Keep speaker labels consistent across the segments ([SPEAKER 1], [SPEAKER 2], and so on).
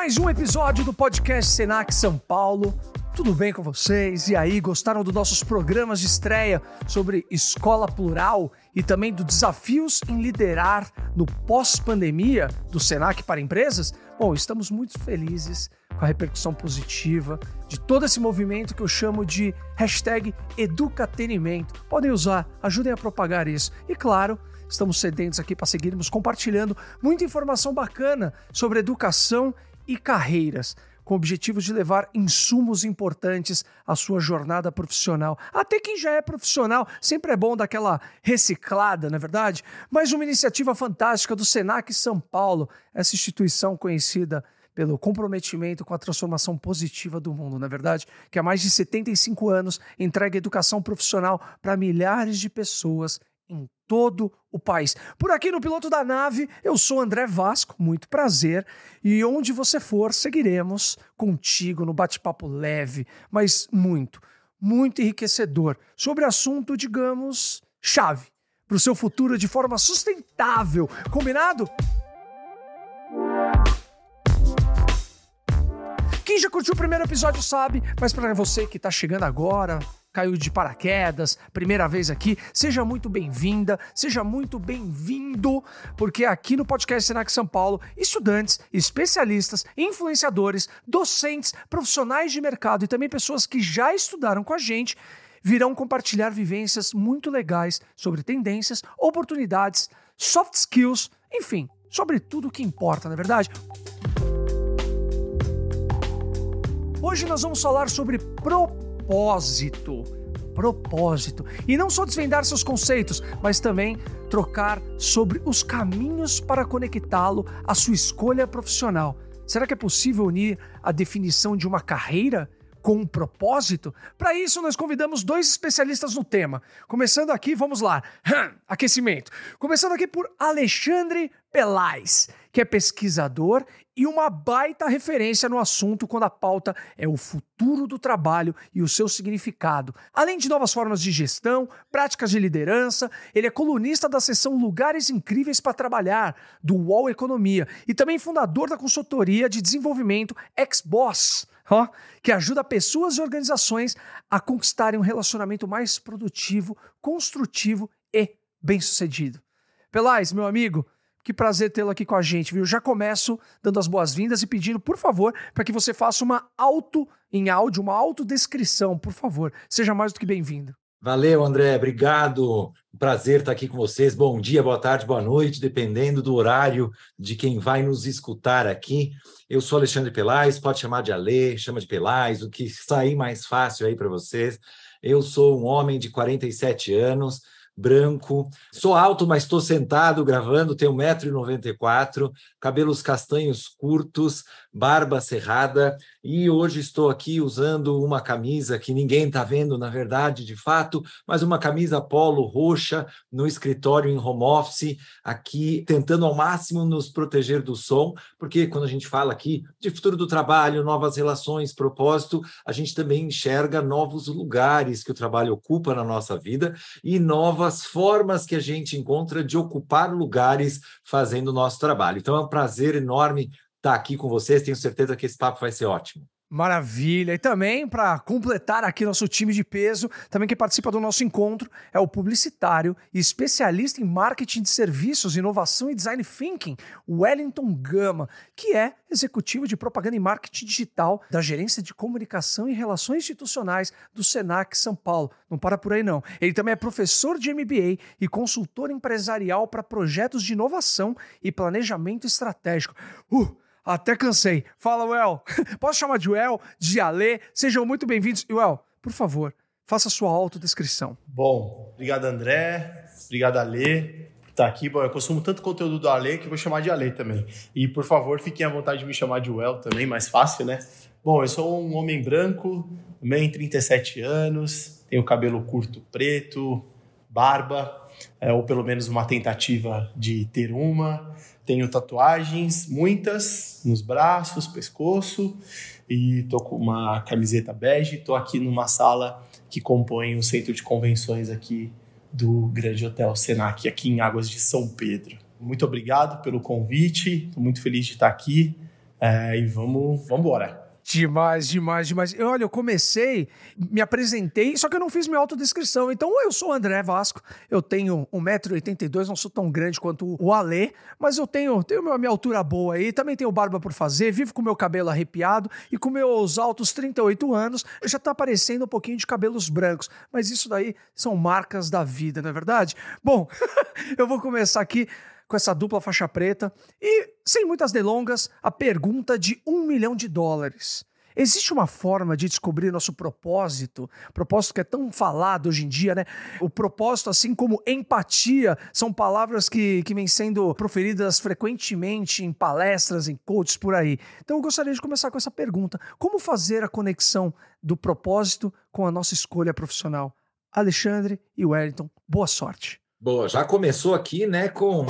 [SPEAKER 1] mais um episódio do podcast Senac São Paulo. Tudo bem com vocês? E aí, gostaram dos nossos programas de estreia sobre escola plural e também dos desafios em liderar no pós-pandemia do Senac para empresas? Bom, estamos muito felizes com a repercussão positiva de todo esse movimento que eu chamo de hashtag educatenimento. Podem usar, ajudem a propagar isso. E claro, estamos sedentos aqui para seguirmos compartilhando muita informação bacana sobre educação e carreiras, com o objetivo de levar insumos importantes à sua jornada profissional. Até quem já é profissional, sempre é bom daquela reciclada, não é verdade? Mais uma iniciativa fantástica do Senac São Paulo, essa instituição conhecida pelo comprometimento com a transformação positiva do mundo, na é verdade, que há mais de 75 anos entrega educação profissional para milhares de pessoas em todo o país. Por aqui no Piloto da Nave, eu sou André Vasco, muito prazer, e onde você for, seguiremos contigo no bate-papo leve, mas muito, muito enriquecedor, sobre assunto, digamos, chave para o seu futuro de forma sustentável. Combinado? Quem já curtiu o primeiro episódio sabe, mas para você que está chegando agora, caiu de paraquedas, primeira vez aqui, seja muito bem-vinda, seja muito bem-vindo, porque aqui no podcast Senac São Paulo, estudantes, especialistas, influenciadores, docentes, profissionais de mercado e também pessoas que já estudaram com a gente virão compartilhar vivências muito legais sobre tendências, oportunidades, soft skills, enfim, sobre tudo o que importa, na é verdade. Hoje nós vamos falar sobre propósito. Propósito. E não só desvendar seus conceitos, mas também trocar sobre os caminhos para conectá-lo à sua escolha profissional. Será que é possível unir a definição de uma carreira com um propósito? Para isso, nós convidamos dois especialistas no tema. Começando aqui, vamos lá. Aquecimento. Começando aqui por Alexandre Pelais, que é pesquisador e uma baita referência no assunto quando a pauta é o futuro do trabalho e o seu significado. Além de novas formas de gestão, práticas de liderança, ele é colunista da seção Lugares Incríveis para Trabalhar, do UOL Economia, e também fundador da consultoria de desenvolvimento Ex-Boss, que ajuda pessoas e organizações a conquistarem um relacionamento mais produtivo, construtivo e bem-sucedido. Pelais, meu amigo, que prazer tê-lo aqui com a gente, viu? Já começo dando as boas-vindas e pedindo, por favor, para que você faça uma auto em áudio, uma autodescrição, por favor. Seja mais do que bem-vindo.
[SPEAKER 2] Valeu, André, obrigado. Prazer estar aqui com vocês. Bom dia, boa tarde, boa noite, dependendo do horário de quem vai nos escutar aqui. Eu sou Alexandre Pelais, pode chamar de Alê, chama de Pelais, o que sair mais fácil aí para vocês. Eu sou um homem de 47 anos, branco. Sou alto, mas estou sentado gravando, tenho 1,94m, cabelos castanhos curtos, barba cerrada, e hoje estou aqui usando uma camisa que ninguém está vendo, na verdade, de fato, mas uma camisa polo roxa no escritório em home office, aqui tentando ao máximo nos proteger do som, porque quando a gente fala aqui de futuro do trabalho, novas relações, propósito, a gente também enxerga novos lugares que o trabalho ocupa na nossa vida e novas formas que a gente encontra de ocupar lugares fazendo o nosso trabalho. Então é um prazer enorme estar aqui com vocês. Tenho certeza que esse papo vai ser ótimo.
[SPEAKER 1] Maravilha! E também, para completar aqui nosso time de peso, também quem participa do nosso encontro é o publicitário e especialista em marketing de serviços, inovação e design thinking, Wellington Gama, que é executivo de propaganda e marketing digital da Gerência de Comunicação e Relações Institucionais do Senac São Paulo. Não para por aí, não. Ele também é professor de MBA e consultor empresarial para projetos de inovação e planejamento estratégico. Uh! Até cansei. Fala, Well. Posso chamar de Well, de Alê? Sejam muito bem-vindos. E, Well, por favor, faça sua autodescrição.
[SPEAKER 3] Bom, obrigado, André. Obrigado, por estar aqui. Bom, eu consumo tanto conteúdo do Alê que vou chamar de Alê também. E, por favor, fiquem à vontade de me chamar de Well também, mais fácil, né? Bom, eu sou um homem branco, também 37 anos, tenho cabelo curto preto, barba, é, ou pelo menos uma tentativa de ter uma. Tenho tatuagens, muitas, nos braços, pescoço, e tô com uma camiseta bege. Tô aqui numa sala que compõe o centro de convenções aqui do Grande Hotel Senac, aqui em Águas de São Pedro. Muito obrigado pelo convite, estou muito feliz de estar aqui. É, e vamos, vamos embora.
[SPEAKER 1] Demais, demais, demais. Eu, olha, eu comecei, me apresentei, só que eu não fiz minha autodescrição. Então, eu sou o André Vasco, eu tenho 1,82m, não sou tão grande quanto o Alê, mas eu tenho, tenho a minha altura boa aí, também tenho barba por fazer, vivo com meu cabelo arrepiado e com meus altos 38 anos, já tá aparecendo um pouquinho de cabelos brancos. Mas isso daí são marcas da vida, não é verdade? Bom, eu vou começar aqui com essa dupla faixa preta. E, sem muitas delongas, a pergunta de um milhão de dólares. Existe uma forma de descobrir nosso propósito, propósito que é tão falado hoje em dia, né? O propósito, assim como empatia, são palavras que, que vêm sendo proferidas frequentemente em palestras, em coaches por aí. Então eu gostaria de começar com essa pergunta: como fazer a conexão do propósito com a nossa escolha profissional? Alexandre e Wellington, boa sorte.
[SPEAKER 2] Boa, já começou aqui, né, com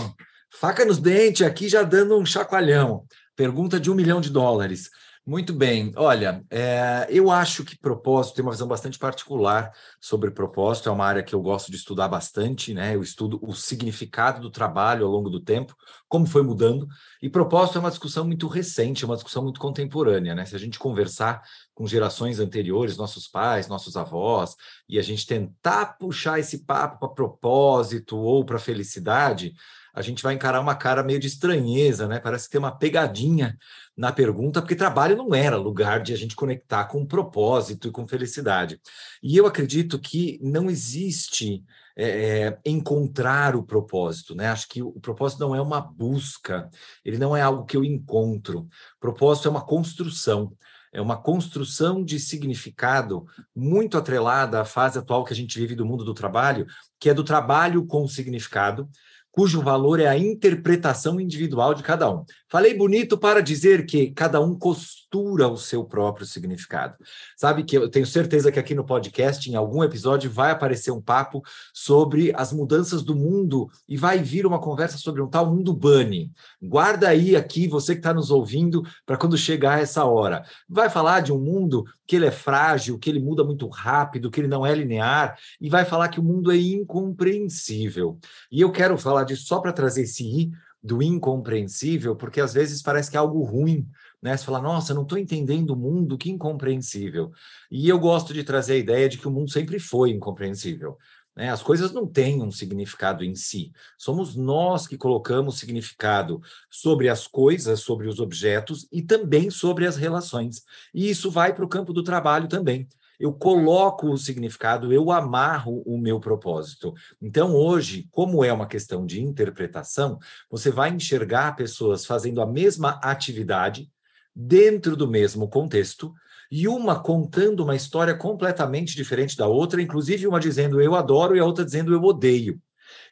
[SPEAKER 2] Faca nos dentes, aqui já dando um chacoalhão. Pergunta de um milhão de dólares. Muito bem. Olha, é, eu acho que propósito tem uma visão bastante particular sobre propósito. É uma área que eu gosto de estudar bastante, né? Eu estudo o significado do trabalho ao longo do tempo, como foi mudando. E propósito é uma discussão muito recente, é uma discussão muito contemporânea, né? Se a gente conversar com gerações anteriores, nossos pais, nossos avós, e a gente tentar puxar esse papo para propósito ou para felicidade, a gente vai encarar uma cara meio de estranheza, né? Parece que tem uma pegadinha na pergunta, porque trabalho não era lugar de a gente conectar com propósito e com felicidade. E eu acredito que não existe é, é, encontrar o propósito, né? Acho que o propósito não é uma busca, ele não é algo que eu encontro. Propósito é uma construção é uma construção de significado muito atrelada à fase atual que a gente vive do mundo do trabalho, que é do trabalho com significado, cujo valor é a interpretação individual de cada um. Falei bonito para dizer que cada um costura o seu próprio significado. Sabe que eu tenho certeza que aqui no podcast, em algum episódio, vai aparecer um papo sobre as mudanças do mundo e vai vir uma conversa sobre um tal mundo bunny. Guarda aí aqui, você que está nos ouvindo, para quando chegar essa hora. Vai falar de um mundo que ele é frágil, que ele muda muito rápido, que ele não é linear, e vai falar que o mundo é incompreensível. E eu quero falar disso só para trazer esse i do incompreensível, porque às vezes parece que é algo ruim, né? Você fala, nossa, não estou entendendo o mundo, que incompreensível. E eu gosto de trazer a ideia de que o mundo sempre foi incompreensível. Né? As coisas não têm um significado em si. Somos nós que colocamos significado sobre as coisas, sobre os objetos e também sobre as relações. E isso vai para o campo do trabalho também eu coloco o significado, eu amarro o meu propósito. Então, hoje, como é uma questão de interpretação, você vai enxergar pessoas fazendo a mesma atividade dentro do mesmo contexto, e uma contando uma história completamente diferente da outra, inclusive uma dizendo eu adoro e a outra dizendo eu odeio.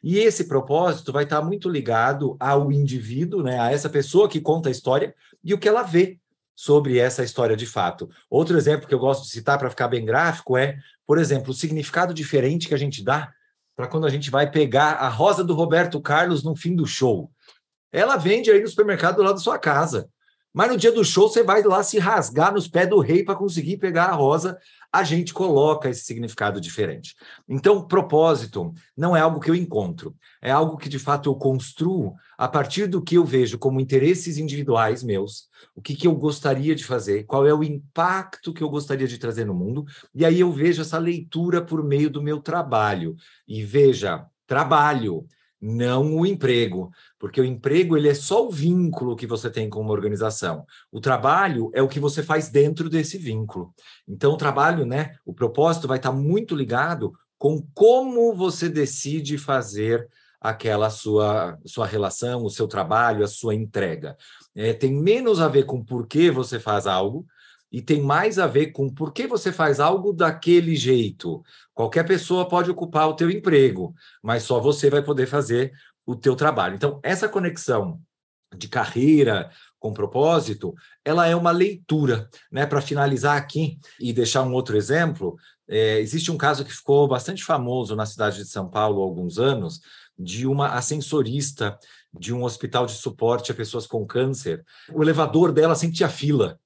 [SPEAKER 2] E esse propósito vai estar muito ligado ao indivíduo, né, a essa pessoa que conta a história e o que ela vê sobre essa história de fato. Outro exemplo que eu gosto de citar para ficar bem gráfico é, por exemplo, o significado diferente que a gente dá para quando a gente vai pegar a rosa do Roberto Carlos no fim do show. Ela vende aí no supermercado do lado da sua casa. Mas no dia do show você vai lá se rasgar nos pés do rei para conseguir pegar a rosa a gente coloca esse significado diferente. Então, propósito não é algo que eu encontro, é algo que de fato eu construo a partir do que eu vejo como interesses individuais meus, o que, que eu gostaria de fazer, qual é o impacto que eu gostaria de trazer no mundo, e aí eu vejo essa leitura por meio do meu trabalho. E veja, trabalho não o emprego, porque o emprego ele é só o vínculo que você tem com uma organização. O trabalho é o que você faz dentro desse vínculo. Então o trabalho, né, o propósito vai estar muito ligado com como você decide fazer aquela sua sua relação, o seu trabalho, a sua entrega. É, tem menos a ver com por que você faz algo e tem mais a ver com por que você faz algo daquele jeito. Qualquer pessoa pode ocupar o teu emprego, mas só você vai poder fazer o teu trabalho. Então, essa conexão de carreira com propósito, ela é uma leitura, né? Para finalizar aqui e deixar um outro exemplo, é, existe um caso que ficou bastante famoso na cidade de São Paulo há alguns anos, de uma ascensorista de um hospital de suporte a pessoas com câncer. O elevador dela tinha fila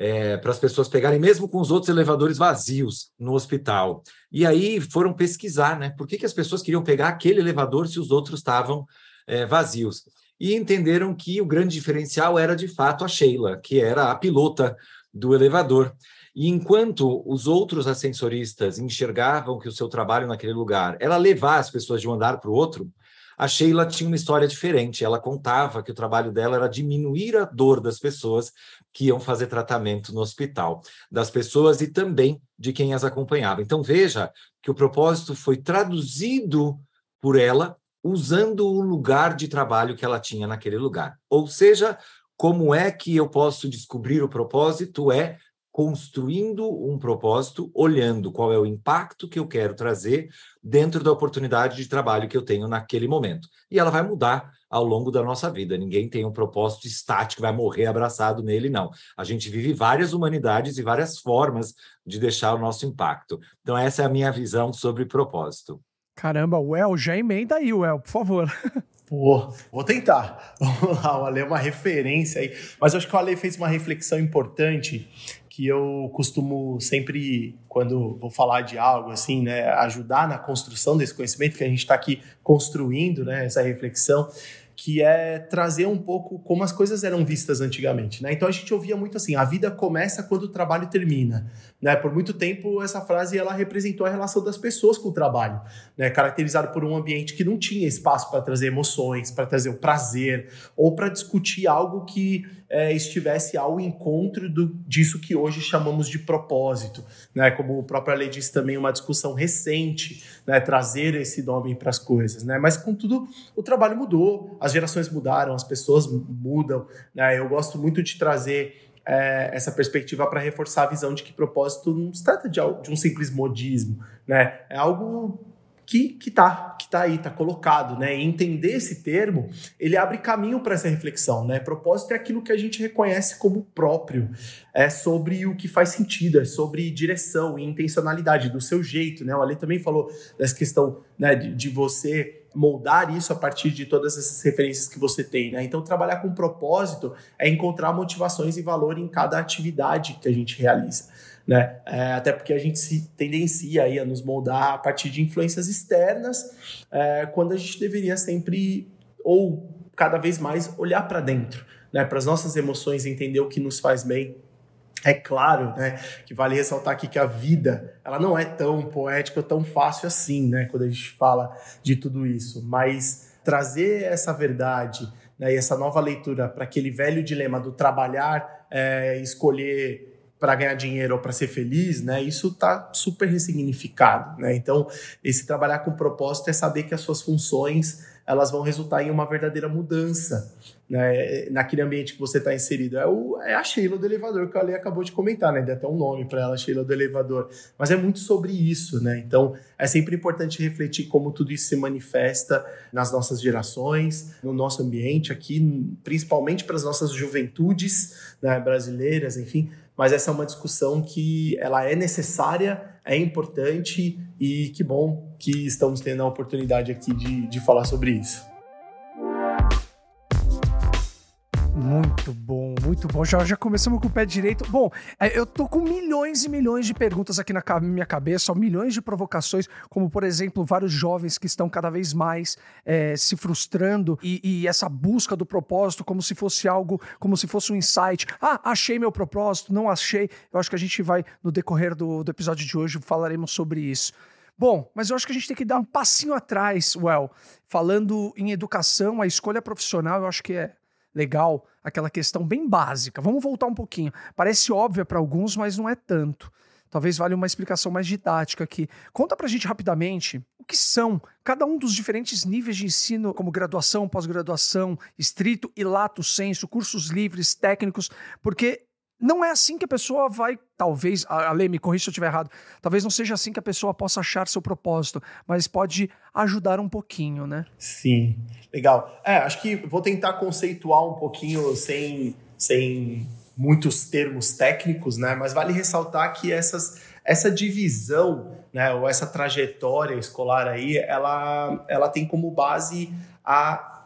[SPEAKER 2] é, para as pessoas pegarem, mesmo com os outros elevadores vazios no hospital. E aí foram pesquisar, né? Por que, que as pessoas queriam pegar aquele elevador se os outros estavam é, vazios? e entenderam que o grande diferencial era de fato a Sheila, que era a pilota do elevador. E enquanto os outros ascensoristas enxergavam que o seu trabalho naquele lugar era levar as pessoas de um andar para o outro, a Sheila tinha uma história diferente. Ela contava que o trabalho dela era diminuir a dor das pessoas que iam fazer tratamento no hospital, das pessoas e também de quem as acompanhava. Então veja que o propósito foi traduzido por ela usando o lugar de trabalho que ela tinha naquele lugar. Ou seja, como é que eu posso descobrir o propósito? É construindo um propósito, olhando qual é o impacto que eu quero trazer dentro da oportunidade de trabalho que eu tenho naquele momento. E ela vai mudar ao longo da nossa vida. Ninguém tem um propósito estático, vai morrer abraçado nele, não. A gente vive várias humanidades e várias formas de deixar o nosso impacto. Então, essa é a minha visão sobre propósito.
[SPEAKER 1] Caramba, Well, já emenda aí, Well, por favor.
[SPEAKER 3] Pô, vou tentar. Vamos lá, o Ale é uma referência aí. Mas acho que o Ale fez uma reflexão importante que eu costumo sempre, quando vou falar de algo assim, né, ajudar na construção desse conhecimento que a gente está aqui construindo, né, essa reflexão, que é trazer um pouco como as coisas eram vistas antigamente, né? Então a gente ouvia muito assim: a vida começa quando o trabalho termina, né? Por muito tempo essa frase ela representou a relação das pessoas com o trabalho, né? Caracterizado por um ambiente que não tinha espaço para trazer emoções, para trazer o prazer ou para discutir algo que é, estivesse ao encontro do, disso que hoje chamamos de propósito, né? Como o próprio lei disse também, uma discussão recente, né? Trazer esse nome para as coisas, né? Mas contudo, o trabalho mudou, as gerações mudaram, as pessoas mudam, né? Eu gosto muito de trazer é, essa perspectiva para reforçar a visão de que propósito não se trata de, de um simples modismo, né? É algo que que tá, que tá aí, tá colocado, né? E entender esse termo, ele abre caminho para essa reflexão, né? Propósito é aquilo que a gente reconhece como próprio, é sobre o que faz sentido, é sobre direção e intencionalidade do seu jeito, né? O Ale também falou dessa questão, né, de, de você moldar isso a partir de todas essas referências que você tem, né? Então, trabalhar com propósito é encontrar motivações e valor em cada atividade que a gente realiza né? É, até porque a gente se tendencia aí a nos moldar a partir de influências externas, é, quando a gente deveria sempre, ou cada vez mais, olhar para dentro, né? Para as nossas emoções, entender o que nos faz bem. É claro, né, que vale ressaltar aqui que a vida, ela não é tão poética, tão fácil assim, né, quando a gente fala de tudo isso, mas trazer essa verdade, né, e essa nova leitura para aquele velho dilema do trabalhar, é, escolher para ganhar dinheiro ou para ser feliz, né? Isso está super ressignificado, né? Então, esse trabalhar com propósito é saber que as suas funções elas vão resultar em uma verdadeira mudança né, naquele ambiente que você está inserido. É, o, é a Sheila do elevador que a Ale acabou de comentar, né? Deu até um nome para ela, Sheila do elevador. Mas é muito sobre isso, né? Então é sempre importante refletir como tudo isso se manifesta nas nossas gerações, no nosso ambiente aqui, principalmente para as nossas juventudes né, brasileiras, enfim, mas essa é uma discussão que ela é necessária, é importante e que bom que estamos tendo a oportunidade aqui de, de falar sobre isso.
[SPEAKER 1] Muito bom, muito bom. Já, já começamos com o pé direito. Bom, é, eu tô com milhões e milhões de perguntas aqui na minha cabeça, milhões de provocações, como por exemplo, vários jovens que estão cada vez mais é, se frustrando e, e, essa busca do propósito como se fosse algo, como se fosse um insight. Ah, achei meu propósito, não achei. Eu acho que a gente vai, no decorrer do, do episódio de hoje, falaremos sobre isso. Bom, mas eu acho que a gente tem que dar um passinho atrás, Well. Falando em educação, a escolha profissional, eu acho que é legal aquela questão bem básica. Vamos voltar um pouquinho. Parece óbvia para alguns, mas não é tanto. Talvez valha uma explicação mais didática aqui. Conta pra gente rapidamente o que são cada um dos diferentes níveis de ensino, como graduação, pós-graduação, estrito e lato senso, cursos livres, técnicos, porque não é assim que a pessoa vai, talvez, a Lê, me corrija se eu estiver errado, talvez não seja assim que a pessoa possa achar seu propósito, mas pode ajudar um pouquinho, né?
[SPEAKER 3] Sim, legal. É, acho que vou tentar conceituar um pouquinho sem, sem muitos termos técnicos, né? Mas vale ressaltar que essas, essa divisão, né, ou essa trajetória escolar aí, ela, ela tem como base a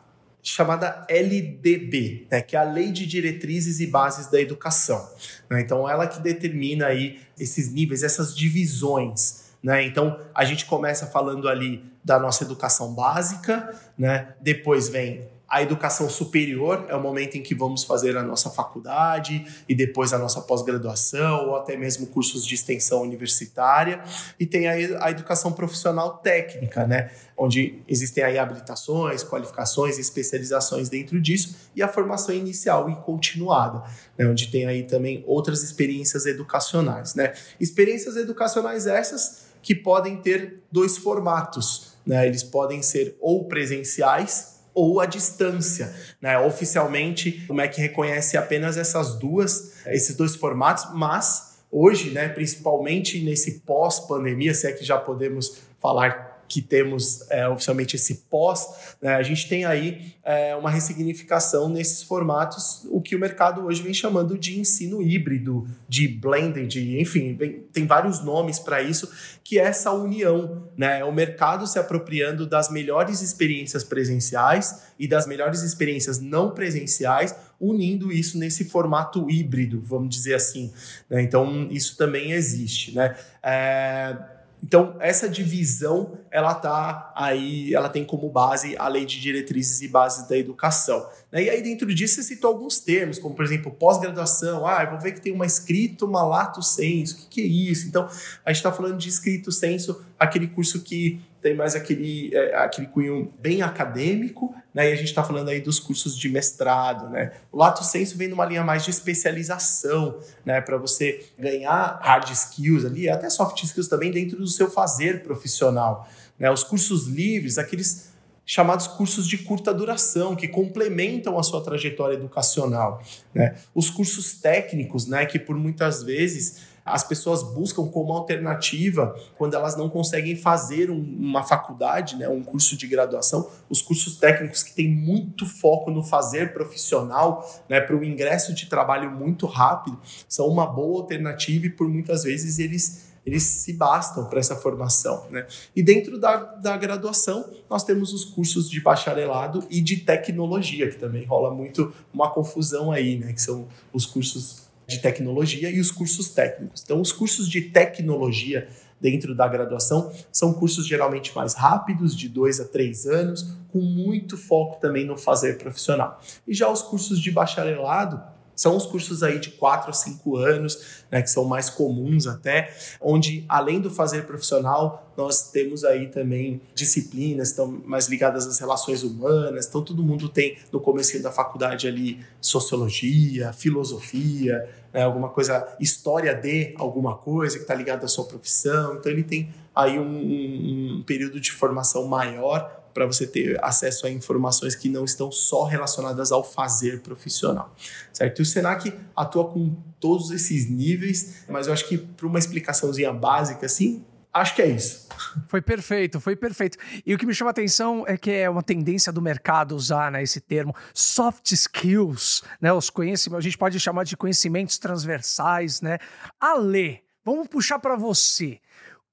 [SPEAKER 3] chamada LDB, né, que é a Lei de Diretrizes e Bases da Educação. Né? Então, ela que determina aí esses níveis, essas divisões. Né? Então, a gente começa falando ali da nossa educação básica, né? depois vem a educação superior é o momento em que vamos fazer a nossa faculdade e depois a nossa pós-graduação ou até mesmo cursos de extensão universitária. E tem a, educação profissional técnica, né? onde existem aí habilitações, qualificações e especializações dentro disso, e a formação inicial e continuada, né, onde tem aí também outras experiências educacionais. Né? Experiências educacionais essas que podem ter dois formatos, né? eles podem ser ou presenciais ou à distância. Né? Oficialmente, o MEC reconhece apenas essas duas, esses dois formatos, mas hoje, né, principalmente nesse pós-pandemia, se é que já podemos falar que temos é, oficialmente esse pós, né, a gente tem aí é, uma ressignificação nesses formatos, o que o mercado hoje vem chamando de ensino híbrido, de blended, enfim, vem, tem vários nomes para isso, que é essa união, né, o mercado se apropriando das melhores experiências presenciais e das melhores experiências não presenciais, unindo isso nesse formato híbrido, vamos dizer assim. Né? Então, isso também existe. Né? É então, essa divisão, ela tá aí, ela tem como base a lei de diretrizes e bases da educação. Né? E aí, dentro disso, você citou alguns termos, como, por exemplo, pós-graduação. Ah, eu vou ver que tem uma escrito, uma lato senso. O que, que é isso? Então, a gente está falando de escrito senso, aquele curso que tem mais aquele, é, aquele cunho bem acadêmico, né? E a gente está falando aí dos cursos de mestrado, né? O lato senso vem numa linha mais de especialização, né? Para você ganhar hard skills ali, até soft skills também dentro do seu fazer profissional, né? Os cursos livres, aqueles chamados cursos de curta duração, que complementam a sua trajetória educacional. Né? Os cursos técnicos, né, que por muitas vezes as pessoas buscam como alternativa quando elas não conseguem fazer um, uma faculdade, né, um curso de graduação, os cursos técnicos que têm muito foco no fazer profissional, né, para o ingresso de trabalho muito rápido, são uma boa alternativa e por muitas vezes eles eles se bastam para essa formação. Né? E dentro da, da graduação, nós temos os cursos de bacharelado e de tecnologia, que também rola muito uma confusão aí, né? que são os cursos de tecnologia e os cursos técnicos. Então, os cursos de tecnologia dentro da graduação são cursos geralmente mais rápidos, de dois a três anos, com muito foco também no fazer profissional. E já os cursos de bacharelado são os cursos aí de 4 a 5 anos, né, que são mais comuns até, onde além do fazer profissional, nós temos aí também disciplinas estão mais ligadas às relações humanas. Então todo mundo tem no começo da faculdade ali sociologia, filosofia, né, alguma coisa, história de alguma coisa que está ligada à sua profissão. Então ele tem aí um, um, um período de formação maior para você ter acesso a informações que não estão só relacionadas ao fazer profissional, certo? E o Senac atua com todos esses níveis, mas eu acho que para uma explicaçãozinha básica, assim, acho que é isso.
[SPEAKER 1] Foi perfeito, foi perfeito. E o que me chama a atenção é que é uma tendência do mercado usar né, esse termo soft skills, né? Os conhecimentos, a gente pode chamar de conhecimentos transversais, né? Ale, vamos puxar para você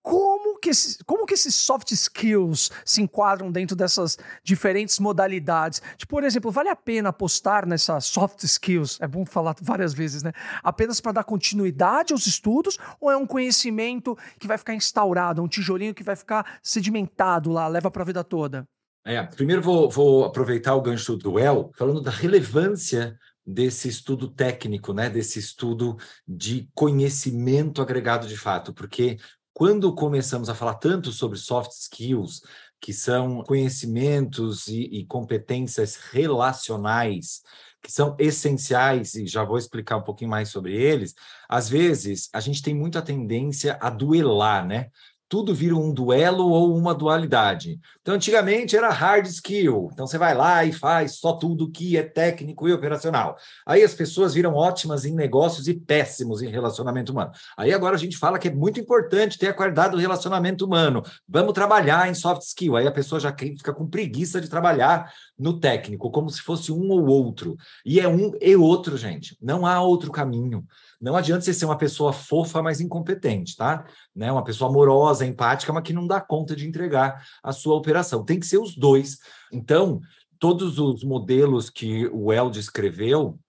[SPEAKER 1] como que, esse, como que esses soft skills se enquadram dentro dessas diferentes modalidades? Tipo, por exemplo, vale a pena apostar nessas soft skills? É bom falar várias vezes, né? Apenas para dar continuidade aos estudos ou é um conhecimento que vai ficar instaurado, um tijolinho que vai ficar sedimentado lá, leva para a vida toda?
[SPEAKER 2] É, primeiro vou, vou aproveitar o gancho do El, falando da relevância desse estudo técnico, né, desse estudo de conhecimento agregado de fato, porque quando começamos a falar tanto sobre soft skills, que são conhecimentos e, e competências relacionais, que são essenciais, e já vou explicar um pouquinho mais sobre eles, às vezes a gente tem muita tendência a duelar, né? Tudo vira um duelo ou uma dualidade. Então, antigamente era hard skill. Então, você vai lá e faz só tudo que é técnico e operacional. Aí as pessoas viram ótimas em negócios e péssimos em relacionamento humano. Aí agora a gente fala que é muito importante ter a qualidade do relacionamento humano. Vamos trabalhar em soft skill. Aí a pessoa já fica com preguiça de trabalhar no técnico, como se fosse um ou outro. E é um e outro, gente. Não há outro caminho. Não adianta você ser uma pessoa fofa, mas incompetente, tá? Né? Uma pessoa amorosa, empática, mas que não dá conta de entregar a sua operação. Tem que ser os dois. Então, todos os modelos que o El descreveu,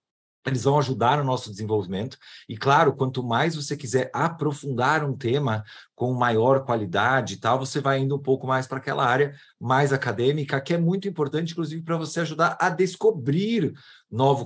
[SPEAKER 2] eles vão ajudar no nosso desenvolvimento. E claro, quanto mais você quiser aprofundar um tema com maior qualidade e tal, você vai indo um pouco mais para aquela área mais acadêmica, que é muito importante, inclusive, para você ajudar a descobrir novo,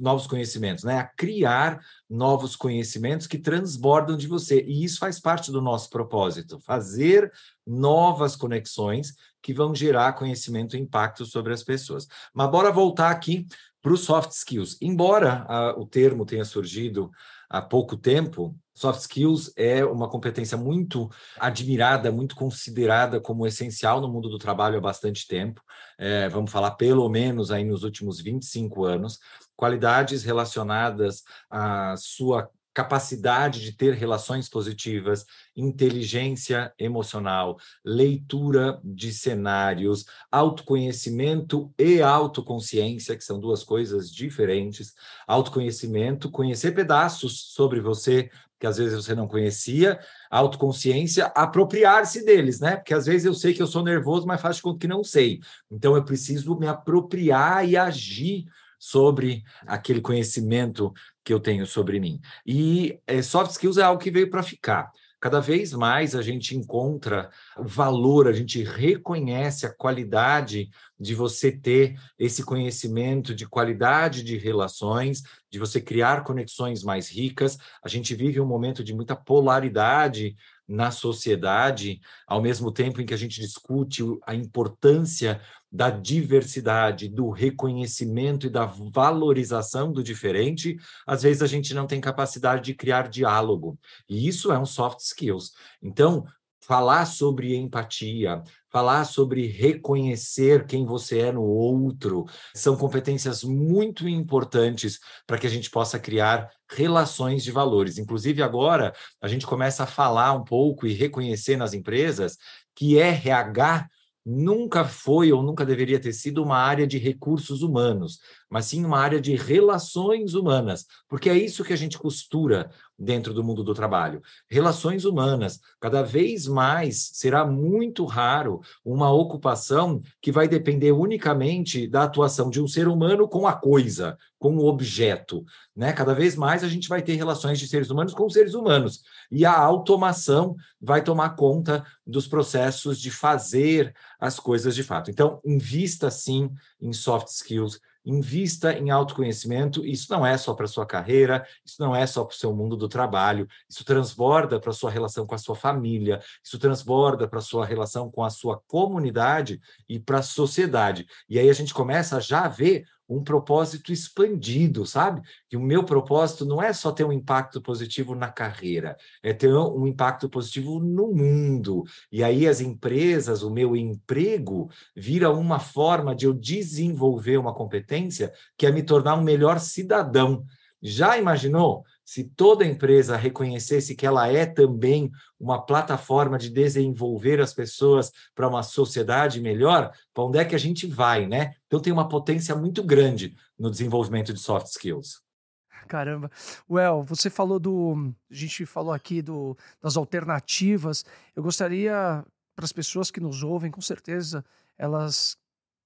[SPEAKER 2] novos conhecimentos, né? A criar novos conhecimentos que transbordam de você. E isso faz parte do nosso propósito, fazer novas conexões que vão gerar conhecimento e impacto sobre as pessoas. Mas bora voltar aqui para os soft skills. Embora a, o termo tenha surgido há pouco tempo, soft skills é uma competência muito admirada, muito considerada como essencial no mundo do trabalho há bastante tempo. É, vamos falar pelo menos aí nos últimos 25 anos. Qualidades relacionadas à sua capacidade de ter relações positivas, inteligência emocional, leitura de cenários, autoconhecimento e autoconsciência, que são duas coisas diferentes. Autoconhecimento, conhecer pedaços sobre você que às vezes você não conhecia, autoconsciência, apropriar-se deles, né? Porque às vezes eu sei que eu sou nervoso, mas faço de conta que não sei. Então eu preciso me apropriar e agir sobre aquele conhecimento que eu tenho sobre mim. E é, soft skills é algo que veio para ficar. Cada vez mais a gente encontra valor, a gente reconhece a qualidade de você ter esse conhecimento de qualidade de relações, de você criar conexões mais ricas. A gente vive um momento de muita polaridade na sociedade, ao mesmo tempo em que a gente discute a importância da diversidade, do reconhecimento e da valorização do diferente, às vezes a gente não tem capacidade de criar diálogo. E isso é um soft skills. Então, falar sobre empatia, falar sobre reconhecer quem você é no outro, são competências muito importantes para que a gente possa criar relações de valores. Inclusive, agora a gente começa a falar um pouco e reconhecer nas empresas que RH nunca foi ou nunca deveria ter sido uma área de recursos humanos, mas sim uma área de relações humanas, porque é isso que a gente costura dentro do mundo do trabalho. Relações humanas. Cada vez mais será muito raro uma ocupação que vai depender unicamente da atuação de um ser humano com a coisa, com o objeto. Né? Cada vez mais a gente vai ter relações de seres humanos com seres humanos. E a automação vai tomar conta dos processos de fazer as coisas de fato. Então, invista sim em soft skills, invista em autoconhecimento. Isso não é só para sua carreira, isso não é só para o seu mundo do trabalho, isso transborda para sua relação com a sua família, isso transborda para sua relação com a sua comunidade e para a sociedade. E aí a gente começa já a ver um propósito expandido, sabe? Que o meu propósito não é só ter um impacto positivo na carreira, é ter um impacto positivo no mundo. E aí as empresas, o meu emprego, vira uma forma de eu desenvolver uma competência que é me tornar um melhor cidadão. Já imaginou se toda empresa reconhecesse que ela é também uma plataforma de desenvolver as pessoas para uma sociedade melhor, para onde é que a gente vai, né? Então tem uma potência muito grande no desenvolvimento de soft skills.
[SPEAKER 1] Caramba. Well, você falou do. A gente falou aqui do, das alternativas. Eu gostaria, para as pessoas que nos ouvem, com certeza, elas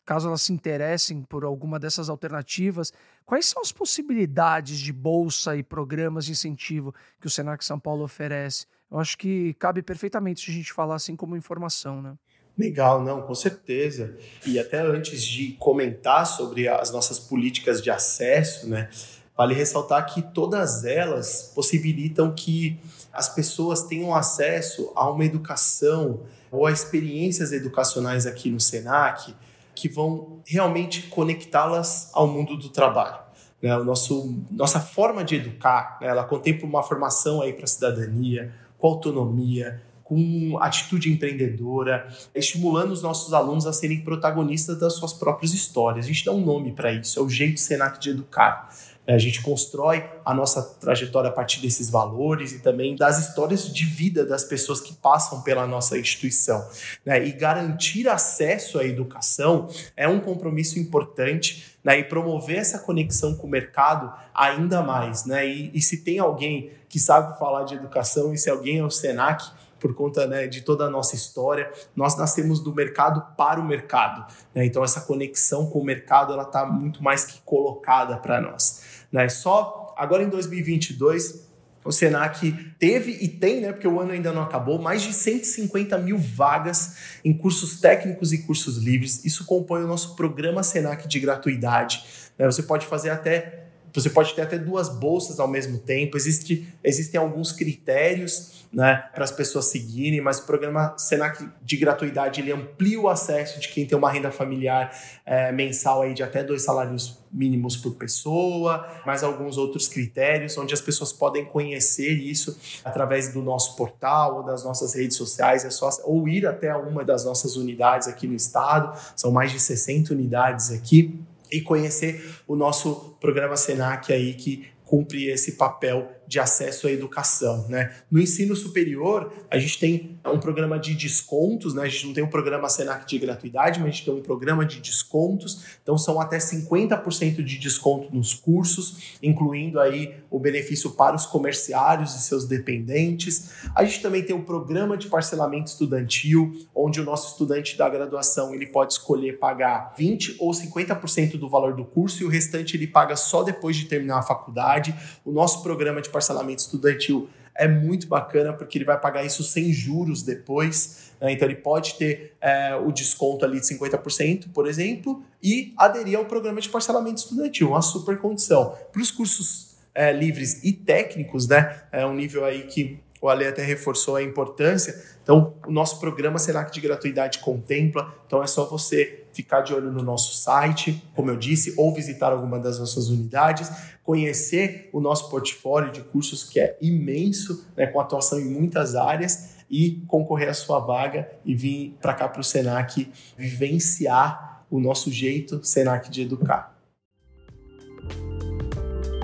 [SPEAKER 1] caso elas se interessem por alguma dessas alternativas, quais são as possibilidades de bolsa e programas de incentivo que o Senac São Paulo oferece? Eu acho que cabe perfeitamente se a gente falar assim como informação, né?
[SPEAKER 3] Legal, não, com certeza. E até antes de comentar sobre as nossas políticas de acesso, né, vale ressaltar que todas elas possibilitam que as pessoas tenham acesso a uma educação ou a experiências educacionais aqui no Senac que vão realmente conectá-las ao mundo do trabalho. Né? O nosso, nossa forma de educar, né? ela contempla uma formação aí para a cidadania, com autonomia, com atitude empreendedora, estimulando os nossos alunos a serem protagonistas das suas próprias histórias. A gente dá um nome para isso, é o jeito Senac de educar. A gente constrói a nossa trajetória a partir desses valores e também das histórias de vida das pessoas que passam pela nossa instituição. Né? E garantir acesso à educação é um compromisso importante né, e promover essa conexão com o mercado ainda mais. Né? E, e se tem alguém que sabe falar de educação, e se alguém é o SENAC, por conta né, de toda a nossa história. Nós nascemos do mercado para o mercado. Né? Então, essa conexão com o mercado ela está muito mais que colocada para nós. Né? Só agora em 2022, o Senac teve e tem, né, porque o ano ainda não acabou, mais de 150 mil vagas em cursos técnicos e cursos livres. Isso compõe o nosso programa Senac de gratuidade. Né? Você pode fazer até você pode ter até duas bolsas ao mesmo tempo. Existe, existem alguns critérios né, para as pessoas seguirem, mas o programa Senac de gratuidade ele amplia o acesso de quem tem uma renda familiar é, mensal aí de até dois salários mínimos por pessoa, mais alguns outros critérios, onde as pessoas podem conhecer isso através do nosso portal ou das nossas redes sociais, é só, ou ir até uma das nossas unidades aqui no estado, são mais de 60 unidades aqui e conhecer o nosso programa Senac aí que cumpre esse papel de acesso à educação. Né? No ensino superior, a gente tem um programa de descontos, né? a gente não tem um programa Senac de gratuidade, mas a gente tem um programa de descontos, então são até 50% de desconto nos cursos, incluindo aí o benefício para os comerciários e seus dependentes. A gente também tem um programa de parcelamento estudantil, onde o nosso estudante da graduação ele pode escolher pagar 20 ou 50% do valor do curso e o restante ele paga só depois de terminar a faculdade. O nosso programa de parcelamento estudantil é muito bacana porque ele vai pagar isso sem juros depois. Né? Então ele pode ter é, o desconto ali de 50%, por exemplo, e aderir ao programa de parcelamento estudantil, uma super condição. Para os cursos é, livres e técnicos, né? É um nível aí que o Ale até reforçou a importância. Então, o nosso programa Senac de gratuidade contempla. Então, é só você ficar de olho no nosso site, como eu disse, ou visitar alguma das nossas unidades, conhecer o nosso portfólio de cursos, que é imenso, né, com atuação em muitas áreas, e concorrer à sua vaga e vir para cá para o Senac vivenciar o nosso jeito Senac de educar.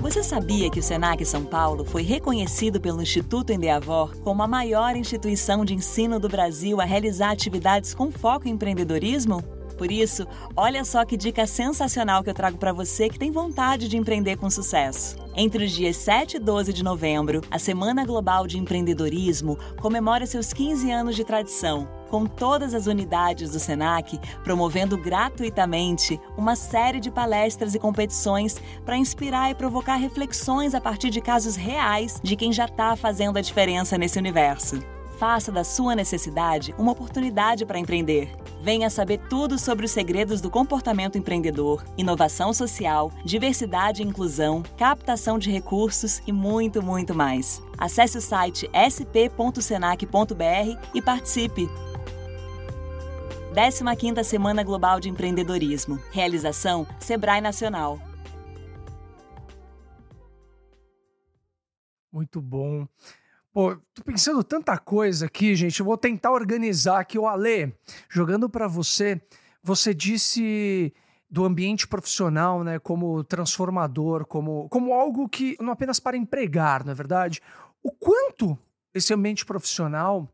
[SPEAKER 4] Você sabia que o Senac São Paulo foi reconhecido pelo Instituto Endeavor como a maior instituição de ensino do Brasil a realizar atividades com foco em empreendedorismo? Por isso, olha só que dica sensacional que eu trago para você que tem vontade de empreender com sucesso. Entre os dias 7 e 12 de novembro, a Semana Global de Empreendedorismo comemora seus 15 anos de tradição com todas as unidades do SENAC promovendo gratuitamente uma série de palestras e competições para inspirar e provocar reflexões a partir de casos reais de quem já está fazendo a diferença nesse universo. Faça da sua necessidade uma oportunidade para empreender. Venha saber tudo sobre os segredos do comportamento empreendedor, inovação social, diversidade e inclusão, captação de recursos e muito, muito mais. Acesse o site sp.senac.br e participe. 15ª Semana Global de Empreendedorismo. Realização Sebrae Nacional.
[SPEAKER 1] Muito bom. Pô, tô pensando tanta coisa aqui, gente. Eu vou tentar organizar aqui. O Ale, jogando para você, você disse do ambiente profissional, né, como transformador, como, como algo que não apenas para empregar, não é verdade? O quanto esse ambiente profissional,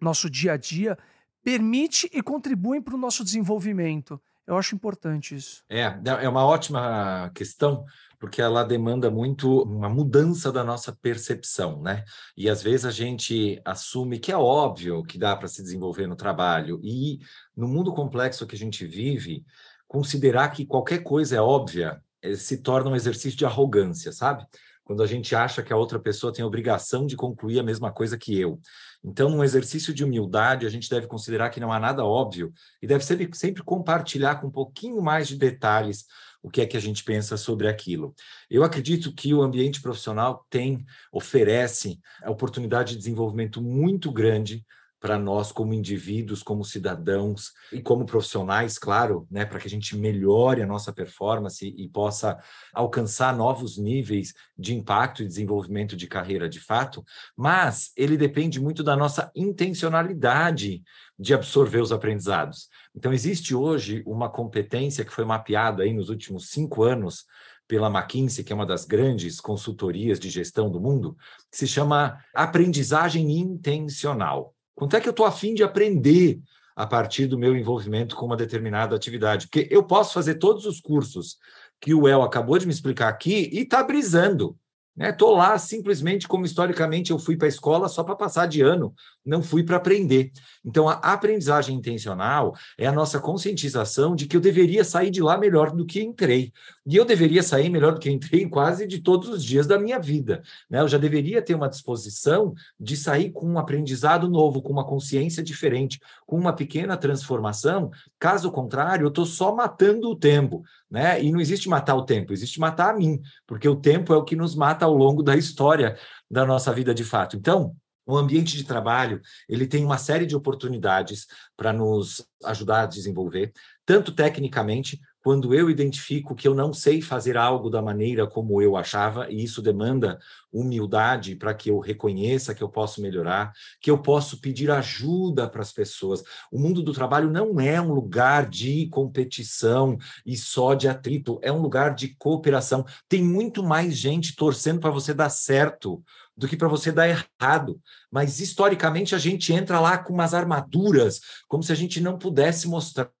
[SPEAKER 1] nosso dia a dia, permite e contribui para o nosso desenvolvimento. Eu acho importante isso.
[SPEAKER 2] É, é uma ótima questão, porque ela demanda muito uma mudança da nossa percepção, né? E às vezes a gente assume que é óbvio que dá para se desenvolver no trabalho, e no mundo complexo que a gente vive, considerar que qualquer coisa é óbvia eh, se torna um exercício de arrogância, sabe? Quando a gente acha que a outra pessoa tem a obrigação de concluir a mesma coisa que eu. Então, num exercício de humildade, a gente deve considerar que não há nada óbvio e deve sempre, sempre compartilhar com um pouquinho mais de detalhes o que é que a gente pensa sobre aquilo. Eu acredito que o ambiente profissional tem, oferece a oportunidade de desenvolvimento muito grande para nós como indivíduos, como cidadãos e como profissionais, claro, né, para que a gente melhore a nossa performance e possa alcançar novos níveis de impacto e desenvolvimento de carreira de fato, mas ele depende muito da nossa intencionalidade de absorver os aprendizados. Então, existe hoje uma competência que foi mapeada aí nos últimos cinco anos pela McKinsey, que é uma das grandes consultorias de gestão do mundo, que se chama aprendizagem intencional. Quanto é que eu estou afim de aprender a partir do meu envolvimento com uma determinada atividade. Porque eu posso fazer todos os cursos que o El acabou de me explicar aqui e tá brisando. Estou né? lá simplesmente como historicamente eu fui para a escola só para passar de ano, não fui para aprender. Então, a aprendizagem intencional é a nossa conscientização de que eu deveria sair de lá melhor do que entrei. E eu deveria sair melhor do que entrei quase de todos os dias da minha vida. Né? Eu já deveria ter uma disposição de sair com um aprendizado novo, com uma consciência diferente, com uma pequena transformação. Caso contrário, eu estou só matando o tempo. Né? E não existe matar o tempo, existe matar a mim, porque o tempo é o que nos mata ao longo da história da nossa vida de fato. Então, o ambiente de trabalho ele tem uma série de oportunidades para nos ajudar a desenvolver, tanto tecnicamente quando eu identifico que eu não sei fazer algo da maneira como eu achava, e isso demanda humildade para que eu reconheça que eu posso melhorar, que eu posso pedir ajuda para as pessoas. O mundo do trabalho não é um lugar de competição e só de atrito, é um lugar de cooperação. Tem muito mais gente torcendo para você dar certo do que para você dar errado. Mas historicamente a gente entra lá com umas armaduras, como se a gente não pudesse mostrar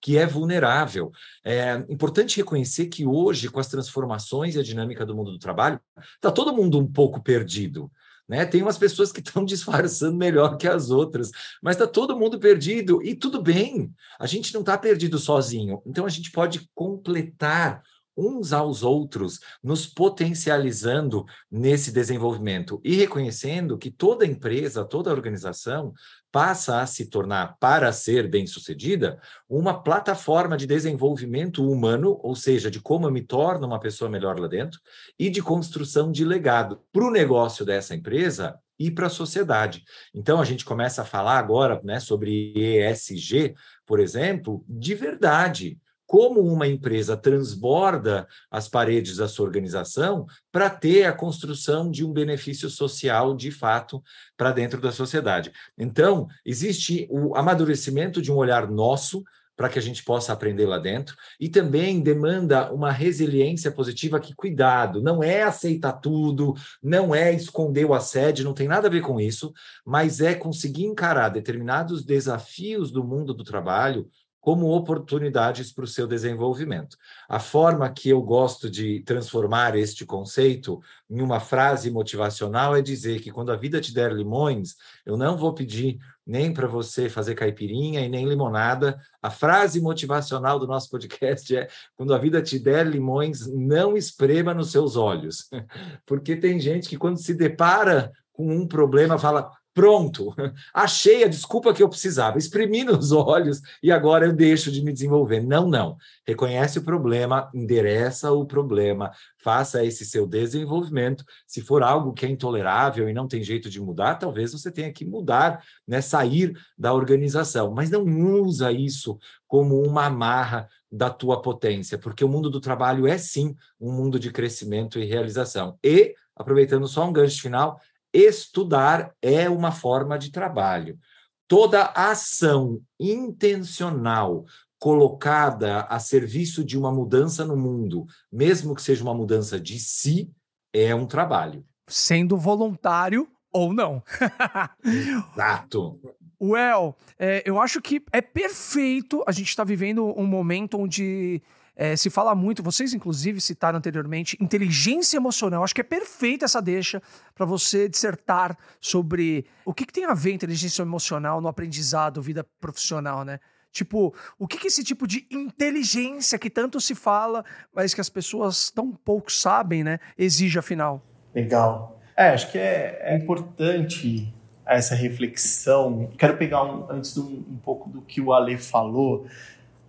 [SPEAKER 2] que é vulnerável. É importante reconhecer que hoje, com as transformações e a dinâmica do mundo do trabalho, está todo mundo um pouco perdido. Né? Tem umas pessoas que estão disfarçando melhor que as outras, mas está todo mundo perdido e tudo bem. A gente não está perdido sozinho. Então a gente pode completar uns aos outros, nos potencializando nesse desenvolvimento e reconhecendo que toda empresa, toda organização passa a se tornar, para ser bem-sucedida, uma plataforma de desenvolvimento humano, ou seja, de como eu me torno uma pessoa melhor lá dentro, e de construção de legado para o negócio dessa empresa e para a sociedade. Então, a gente começa a falar agora né, sobre ESG, por exemplo, de verdade como uma empresa transborda as paredes da sua organização para ter a construção de um benefício social de fato para dentro da sociedade. Então, existe o amadurecimento de um olhar nosso para que a gente possa aprender lá dentro e também demanda uma resiliência positiva que cuidado, não é aceitar tudo, não é esconder o assédio, não tem nada a ver com isso, mas é conseguir encarar determinados desafios do mundo do trabalho como oportunidades para o seu desenvolvimento. A forma que eu gosto de transformar este conceito em uma frase motivacional é dizer que quando a vida te der limões, eu não vou pedir nem para você fazer caipirinha e nem limonada. A frase motivacional do nosso podcast é: quando a vida te der limões, não esprema nos seus olhos. Porque tem gente que quando se depara com um problema fala: Pronto, achei a desculpa que eu precisava, exprimi nos olhos e agora eu deixo de me desenvolver. Não, não. Reconhece o problema, endereça o problema, faça esse seu desenvolvimento. Se for algo que é intolerável e não tem jeito de mudar, talvez você tenha que mudar, né, sair da organização. Mas não usa isso como uma amarra da tua potência, porque o mundo do trabalho é sim um mundo de crescimento e realização. E, aproveitando só um gancho final, Estudar é uma forma de trabalho. Toda ação intencional colocada a serviço de uma mudança no mundo, mesmo que seja uma mudança de si, é um trabalho.
[SPEAKER 1] Sendo voluntário ou não.
[SPEAKER 2] Exato.
[SPEAKER 1] Well, é, eu acho que é perfeito. A gente está vivendo um momento onde é, se fala muito, vocês inclusive citaram anteriormente, inteligência emocional. Acho que é perfeita essa deixa para você dissertar sobre o que, que, tem a ver inteligência emocional no aprendizado, vida profissional, né? Tipo, o que, que esse tipo de inteligência que tanto se fala, mas que as pessoas tão pouco sabem, né, exige afinal?
[SPEAKER 3] Legal. É, acho que é, é importante essa reflexão. Quero pegar um, antes um, um pouco do que o Ale falou,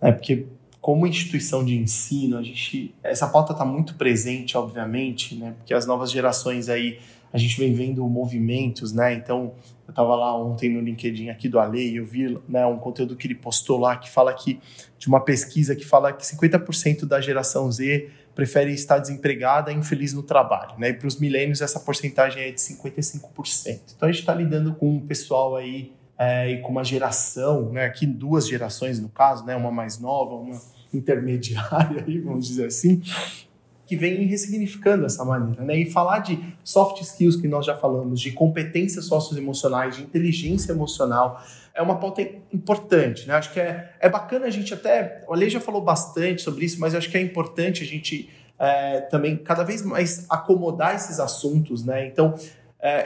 [SPEAKER 3] né, porque como instituição de ensino, a gente essa pauta está muito presente, obviamente, né? Porque as novas gerações aí a gente vem vendo movimentos, né? Então eu estava lá ontem no LinkedIn aqui do Ale e eu vi né, um conteúdo que ele postou lá que fala que de uma pesquisa que fala que 50% da geração Z prefere estar desempregada e infeliz no trabalho, né? E para os milênios essa porcentagem é de 55%. Então a gente está lidando com um pessoal aí é, e com uma geração, né, aqui duas gerações no caso, né, uma mais nova, uma intermediária, aí, vamos dizer assim, que vem ressignificando essa maneira, né? E falar de soft skills que nós já falamos, de competências socioemocionais, de inteligência emocional, é uma pauta importante, né? Acho que é, é bacana a gente até. O Ale já falou bastante sobre isso, mas acho que é importante a gente é, também cada vez mais acomodar esses assuntos, né? Então,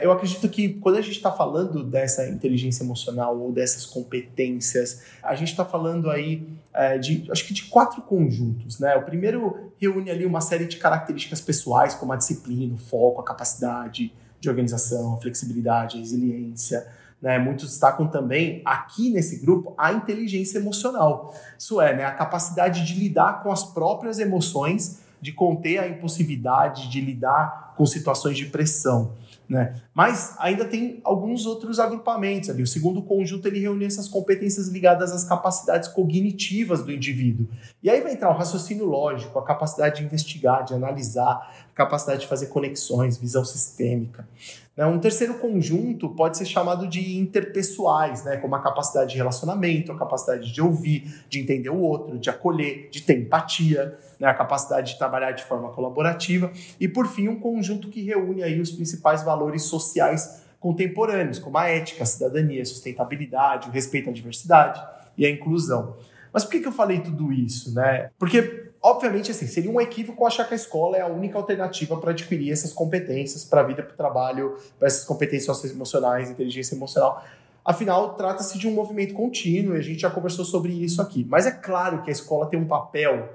[SPEAKER 3] eu acredito que quando a gente está falando dessa inteligência emocional ou dessas competências, a gente está falando aí é, de, acho que de quatro conjuntos, né? O primeiro reúne ali uma série de características pessoais, como a disciplina, o foco, a capacidade de organização, a flexibilidade, a resiliência. Né? Muitos destacam também aqui nesse grupo a inteligência emocional. Isso é, né, a capacidade de lidar com as próprias emoções, de conter a impulsividade, de lidar com situações de pressão. Né? Mas ainda tem alguns outros agrupamentos ali. O segundo conjunto ele reúne essas competências ligadas às capacidades cognitivas do indivíduo. E aí vai entrar o raciocínio lógico, a capacidade de investigar, de analisar, a capacidade de fazer conexões, visão sistêmica. Né? Um terceiro conjunto pode ser chamado de interpessoais, né? como a capacidade de relacionamento, a capacidade de ouvir, de entender o outro, de acolher, de ter empatia, né? a capacidade de trabalhar de forma colaborativa. E, por fim, um conjunto que reúne aí os principais valores sociais contemporâneos, como a ética, a cidadania, a sustentabilidade, o respeito à diversidade e a inclusão. Mas por que, que eu falei tudo isso? Né? Porque obviamente, assim, seria um equívoco achar que a escola é a única alternativa para adquirir essas competências para a vida, para o trabalho, para essas competências socioemocionais, inteligência emocional. Afinal, trata-se de um movimento contínuo e a gente já conversou sobre isso aqui. Mas é claro que a escola tem um papel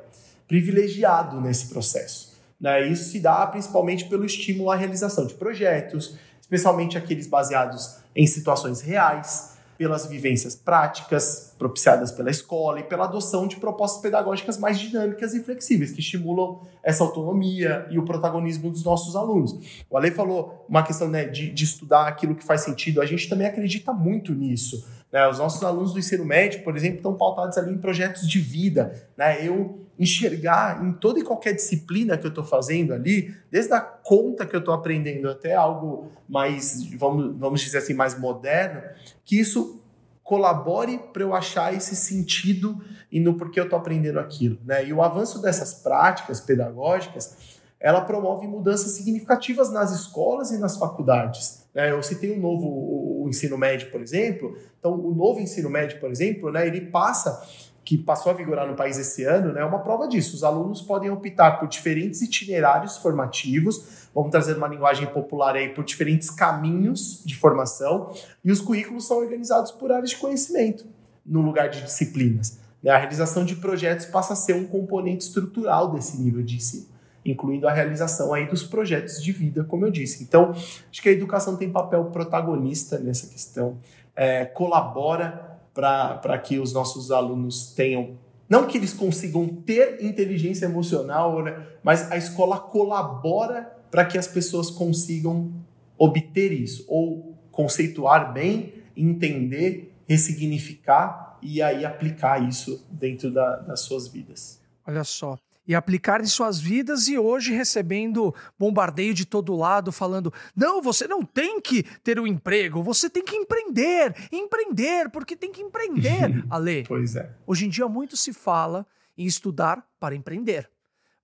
[SPEAKER 3] privilegiado nesse processo. Né? Isso se dá principalmente pelo estímulo à realização de projetos, especialmente aqueles baseados em situações reais, pelas vivências práticas propiciadas pela escola e pela adoção de propostas pedagógicas mais dinâmicas e flexíveis, que estimulam essa autonomia e o protagonismo dos nossos alunos. O Ale falou uma questão né, de, de estudar aquilo que faz sentido, a gente também acredita muito nisso. Né? Os nossos alunos do ensino médio, por exemplo, estão pautados ali em projetos de vida. Né? Eu enxergar em toda e qualquer disciplina que eu estou fazendo ali, desde a conta que eu estou aprendendo até algo mais, vamos, vamos dizer assim, mais moderno, que isso colabore para eu achar esse sentido e no porquê eu estou aprendendo aquilo. Né? E o avanço dessas práticas pedagógicas, ela promove mudanças significativas nas escolas e nas faculdades. Né? Eu citei o novo o, o ensino médio, por exemplo. Então, o novo ensino médio, por exemplo, né, ele passa que passou a vigorar no país esse ano, né, é uma prova disso. Os alunos podem optar por diferentes itinerários formativos, vamos trazer uma linguagem popular aí, por diferentes caminhos de formação, e os currículos são organizados por áreas de conhecimento, no lugar de disciplinas. Né. A realização de projetos passa a ser um componente estrutural desse nível de ensino, incluindo a realização aí dos projetos de vida, como eu disse. Então, acho que a educação tem papel protagonista nessa questão, é, colabora para que os nossos alunos tenham. Não que eles consigam ter inteligência emocional, né, mas a escola colabora para que as pessoas consigam obter isso, ou conceituar bem, entender, ressignificar e aí aplicar isso dentro da, das suas vidas.
[SPEAKER 1] Olha só, e aplicar em suas vidas e hoje recebendo bombardeio de todo lado falando: "Não, você não tem que ter um emprego, você tem que empreender, empreender, porque tem que empreender". Ale.
[SPEAKER 3] pois é.
[SPEAKER 1] Hoje em dia muito se fala em estudar para empreender.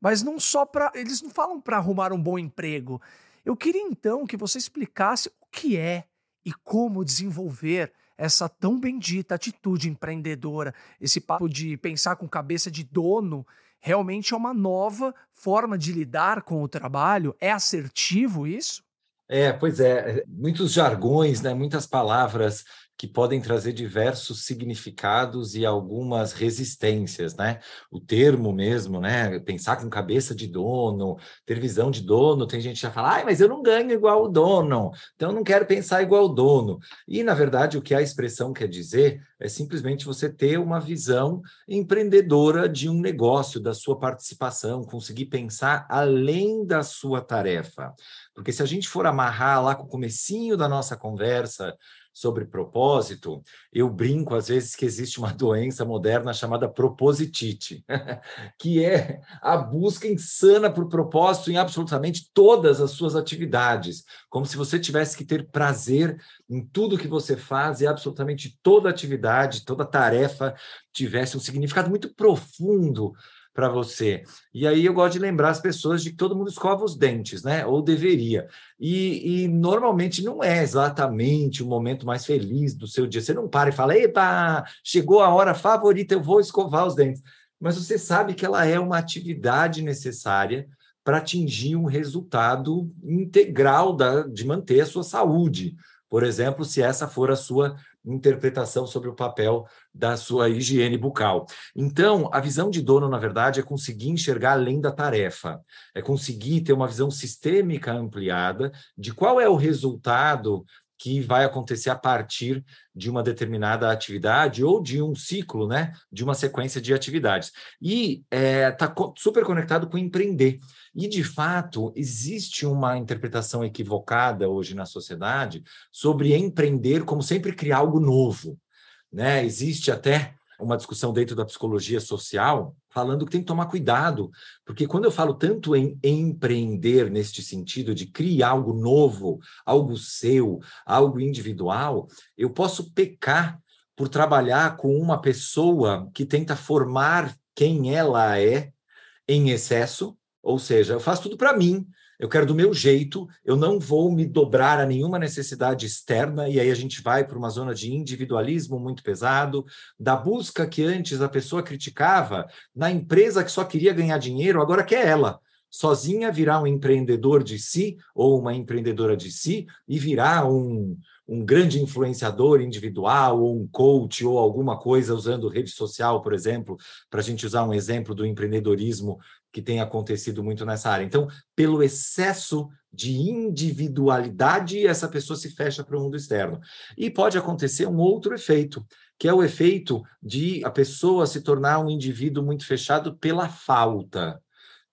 [SPEAKER 1] Mas não só para, eles não falam para arrumar um bom emprego. Eu queria então que você explicasse o que é e como desenvolver essa tão bendita atitude empreendedora, esse papo de pensar com cabeça de dono realmente é uma nova forma de lidar com o trabalho? É assertivo isso?
[SPEAKER 2] É, pois é, muitos jargões, né, muitas palavras que podem trazer diversos significados e algumas resistências, né? O termo mesmo, né? Pensar com cabeça de dono, ter visão de dono, tem gente que já fala, ah, mas eu não ganho igual o dono, então eu não quero pensar igual o dono. E, na verdade, o que a expressão quer dizer é simplesmente você ter uma visão empreendedora de um negócio, da sua participação, conseguir pensar além da sua tarefa. Porque se a gente for amarrar lá com o comecinho da nossa conversa, sobre propósito, eu brinco às vezes que existe uma doença moderna chamada propositite, que é a busca insana por propósito em absolutamente todas as suas atividades, como se você tivesse que ter prazer em tudo que você faz e absolutamente toda atividade, toda tarefa tivesse um significado muito profundo para você. E aí eu gosto de lembrar as pessoas de que todo mundo escova os dentes, né? Ou deveria. E, e, normalmente não é exatamente o momento mais feliz do seu dia. Você não para e fala, epa, chegou a hora favorita, eu vou escovar os dentes. Mas você sabe que ela é uma atividade necessária para atingir um resultado integral da, de manter a sua saúde. Por exemplo, se essa for a sua interpretação sobre o papel da sua higiene bucal. Então, a visão de dono, na verdade, é conseguir enxergar além da tarefa, é conseguir ter uma visão sistêmica ampliada de qual é o resultado que vai acontecer a partir de uma determinada atividade ou de um ciclo, né, de uma sequência de atividades. E está é, tá super conectado com empreender. E, de fato, existe uma interpretação equivocada hoje na sociedade sobre empreender como sempre criar algo novo. Né? Existe até uma discussão dentro da psicologia social falando que tem que tomar cuidado, porque quando eu falo tanto em empreender neste sentido de criar algo novo, algo seu, algo individual, eu posso pecar por trabalhar com uma pessoa que tenta formar quem ela é em excesso ou seja, eu faço tudo para mim, eu quero do meu jeito, eu não vou me dobrar a nenhuma necessidade externa, e aí a gente vai para uma zona de individualismo muito pesado, da busca que antes a pessoa criticava na empresa que só queria ganhar dinheiro, agora quer ela. Sozinha virar um empreendedor de si ou uma empreendedora de si e virar um, um grande influenciador individual ou um coach ou alguma coisa usando rede social, por exemplo, para a gente usar um exemplo do empreendedorismo que tem acontecido muito nessa área. Então, pelo excesso de individualidade, essa pessoa se fecha para o mundo externo. E pode acontecer um outro efeito, que é o efeito de a pessoa se tornar um indivíduo muito fechado pela falta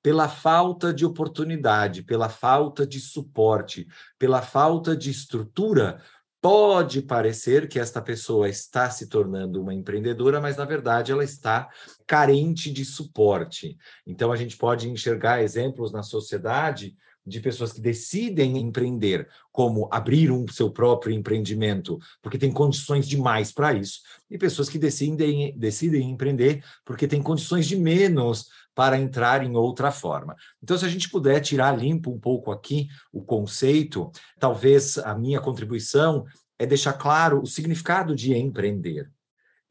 [SPEAKER 2] pela falta de oportunidade, pela falta de suporte, pela falta de estrutura, pode parecer que esta pessoa está se tornando uma empreendedora, mas na verdade ela está carente de suporte. Então a gente pode enxergar exemplos na sociedade de pessoas que decidem empreender, como abrir um seu próprio empreendimento, porque tem condições demais para isso, e pessoas que decidem, decidem empreender porque tem condições de menos para entrar em outra forma. Então, se a gente puder tirar limpo um pouco aqui o conceito, talvez a minha contribuição é deixar claro o significado de empreender.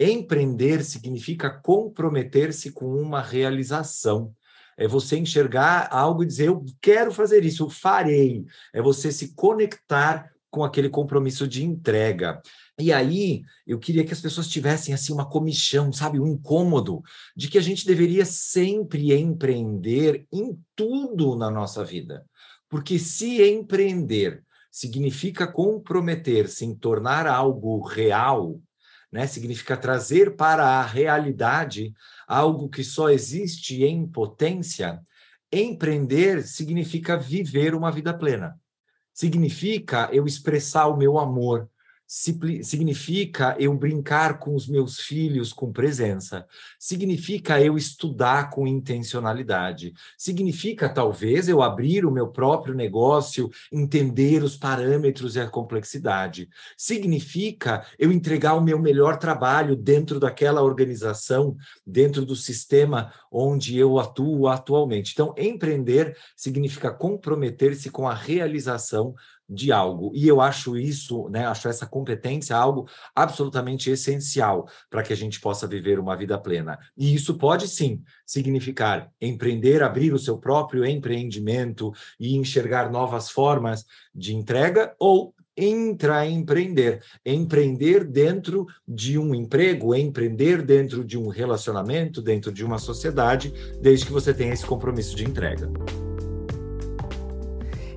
[SPEAKER 2] Empreender significa comprometer-se com uma realização. É você enxergar algo e dizer, eu quero fazer isso, eu farei. É você se conectar com aquele compromisso de entrega. E aí, eu queria que as pessoas tivessem assim uma comichão, sabe, um incômodo de que a gente deveria sempre empreender em tudo na nossa vida. Porque se empreender significa comprometer-se em tornar algo real, né? Significa trazer para a realidade algo que só existe em potência. Empreender significa viver uma vida plena. Significa eu expressar o meu amor, significa eu brincar com os meus filhos com presença, significa eu estudar com intencionalidade, significa talvez eu abrir o meu próprio negócio, entender os parâmetros e a complexidade, significa eu entregar o meu melhor trabalho dentro daquela organização, dentro do sistema onde eu atuo atualmente. Então, empreender significa comprometer-se com a realização de algo. E eu acho isso, né, acho essa competência algo absolutamente essencial para que a gente possa viver uma vida plena. E isso pode sim significar empreender, abrir o seu próprio empreendimento e enxergar novas formas de entrega ou intraempreender, empreender dentro de um emprego, empreender dentro de um relacionamento, dentro de uma sociedade, desde que você tenha esse compromisso de entrega.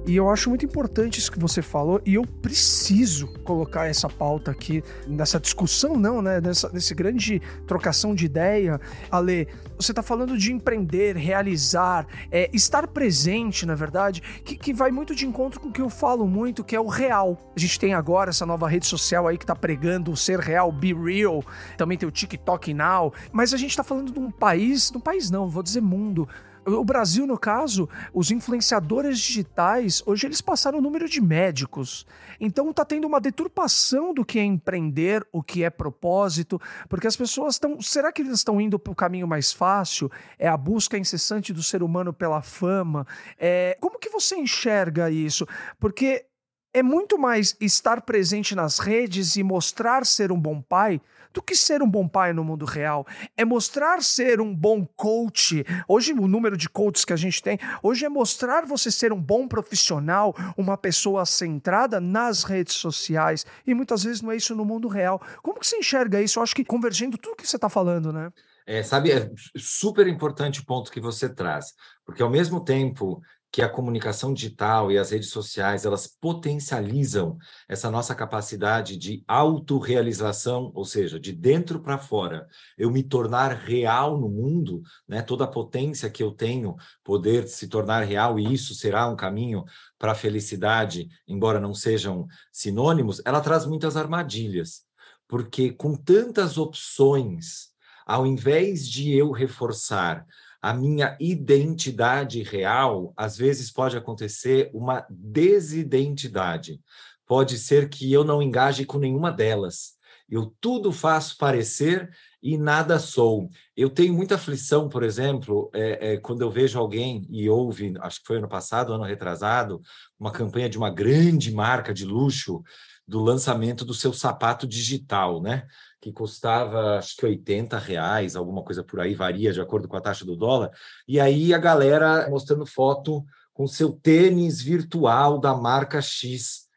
[SPEAKER 1] E eu acho muito importante isso que você falou, e eu preciso colocar essa pauta aqui nessa discussão, não, né? Nessa, nesse grande trocação de ideia. Ale, você está falando de empreender, realizar, é, estar presente, na verdade, que, que vai muito de encontro com o que eu falo muito, que é o real. A gente tem agora essa nova rede social aí que está pregando o ser real, be real, também tem o TikTok Now, mas a gente está falando de um país, de um país não, vou dizer mundo, O Brasil, no caso, os influenciadores digitais, hoje eles passaram o número de médicos. Então tá tendo uma deturpação do que é empreender, o que é propósito, porque as pessoas estão. Será que eles estão indo para o caminho mais fácil? É a busca incessante do ser humano pela fama? É, como que você enxerga isso? Porque é muito mais estar presente nas redes e mostrar ser um bom pai do que ser um bom pai no mundo real. É mostrar ser um bom coach. Hoje, o número de coaches que a gente tem, hoje é mostrar você ser um bom profissional, uma pessoa centrada nas redes sociais. E muitas vezes não é isso no mundo real. Como que você enxerga isso? Eu acho que convergendo tudo que você está falando, né?
[SPEAKER 2] É, sabe, é super importante o ponto que você traz, porque ao mesmo tempo que a comunicação digital e as redes sociais elas potencializam essa nossa capacidade de autorrealização, ou seja, de dentro para fora, eu me tornar real no mundo, né? Toda a potência que eu tenho poder se tornar real e isso será um caminho para a felicidade, embora não sejam sinônimos, ela traz muitas armadilhas, porque com tantas opções, ao invés de eu reforçar a minha identidade real, às vezes pode acontecer uma desidentidade. Pode ser que eu não engaje com nenhuma delas. Eu tudo faço parecer e nada sou. Eu tenho muita aflição, por exemplo, é, é, quando eu vejo alguém e ouve, acho que foi ano passado, ano retrasado, uma campanha de uma grande marca de luxo do lançamento do seu sapato digital, né? Que custava acho que 80 reais, alguma coisa por aí, varia de acordo com a taxa do dólar. E aí a galera mostrando foto com seu tênis virtual da marca X.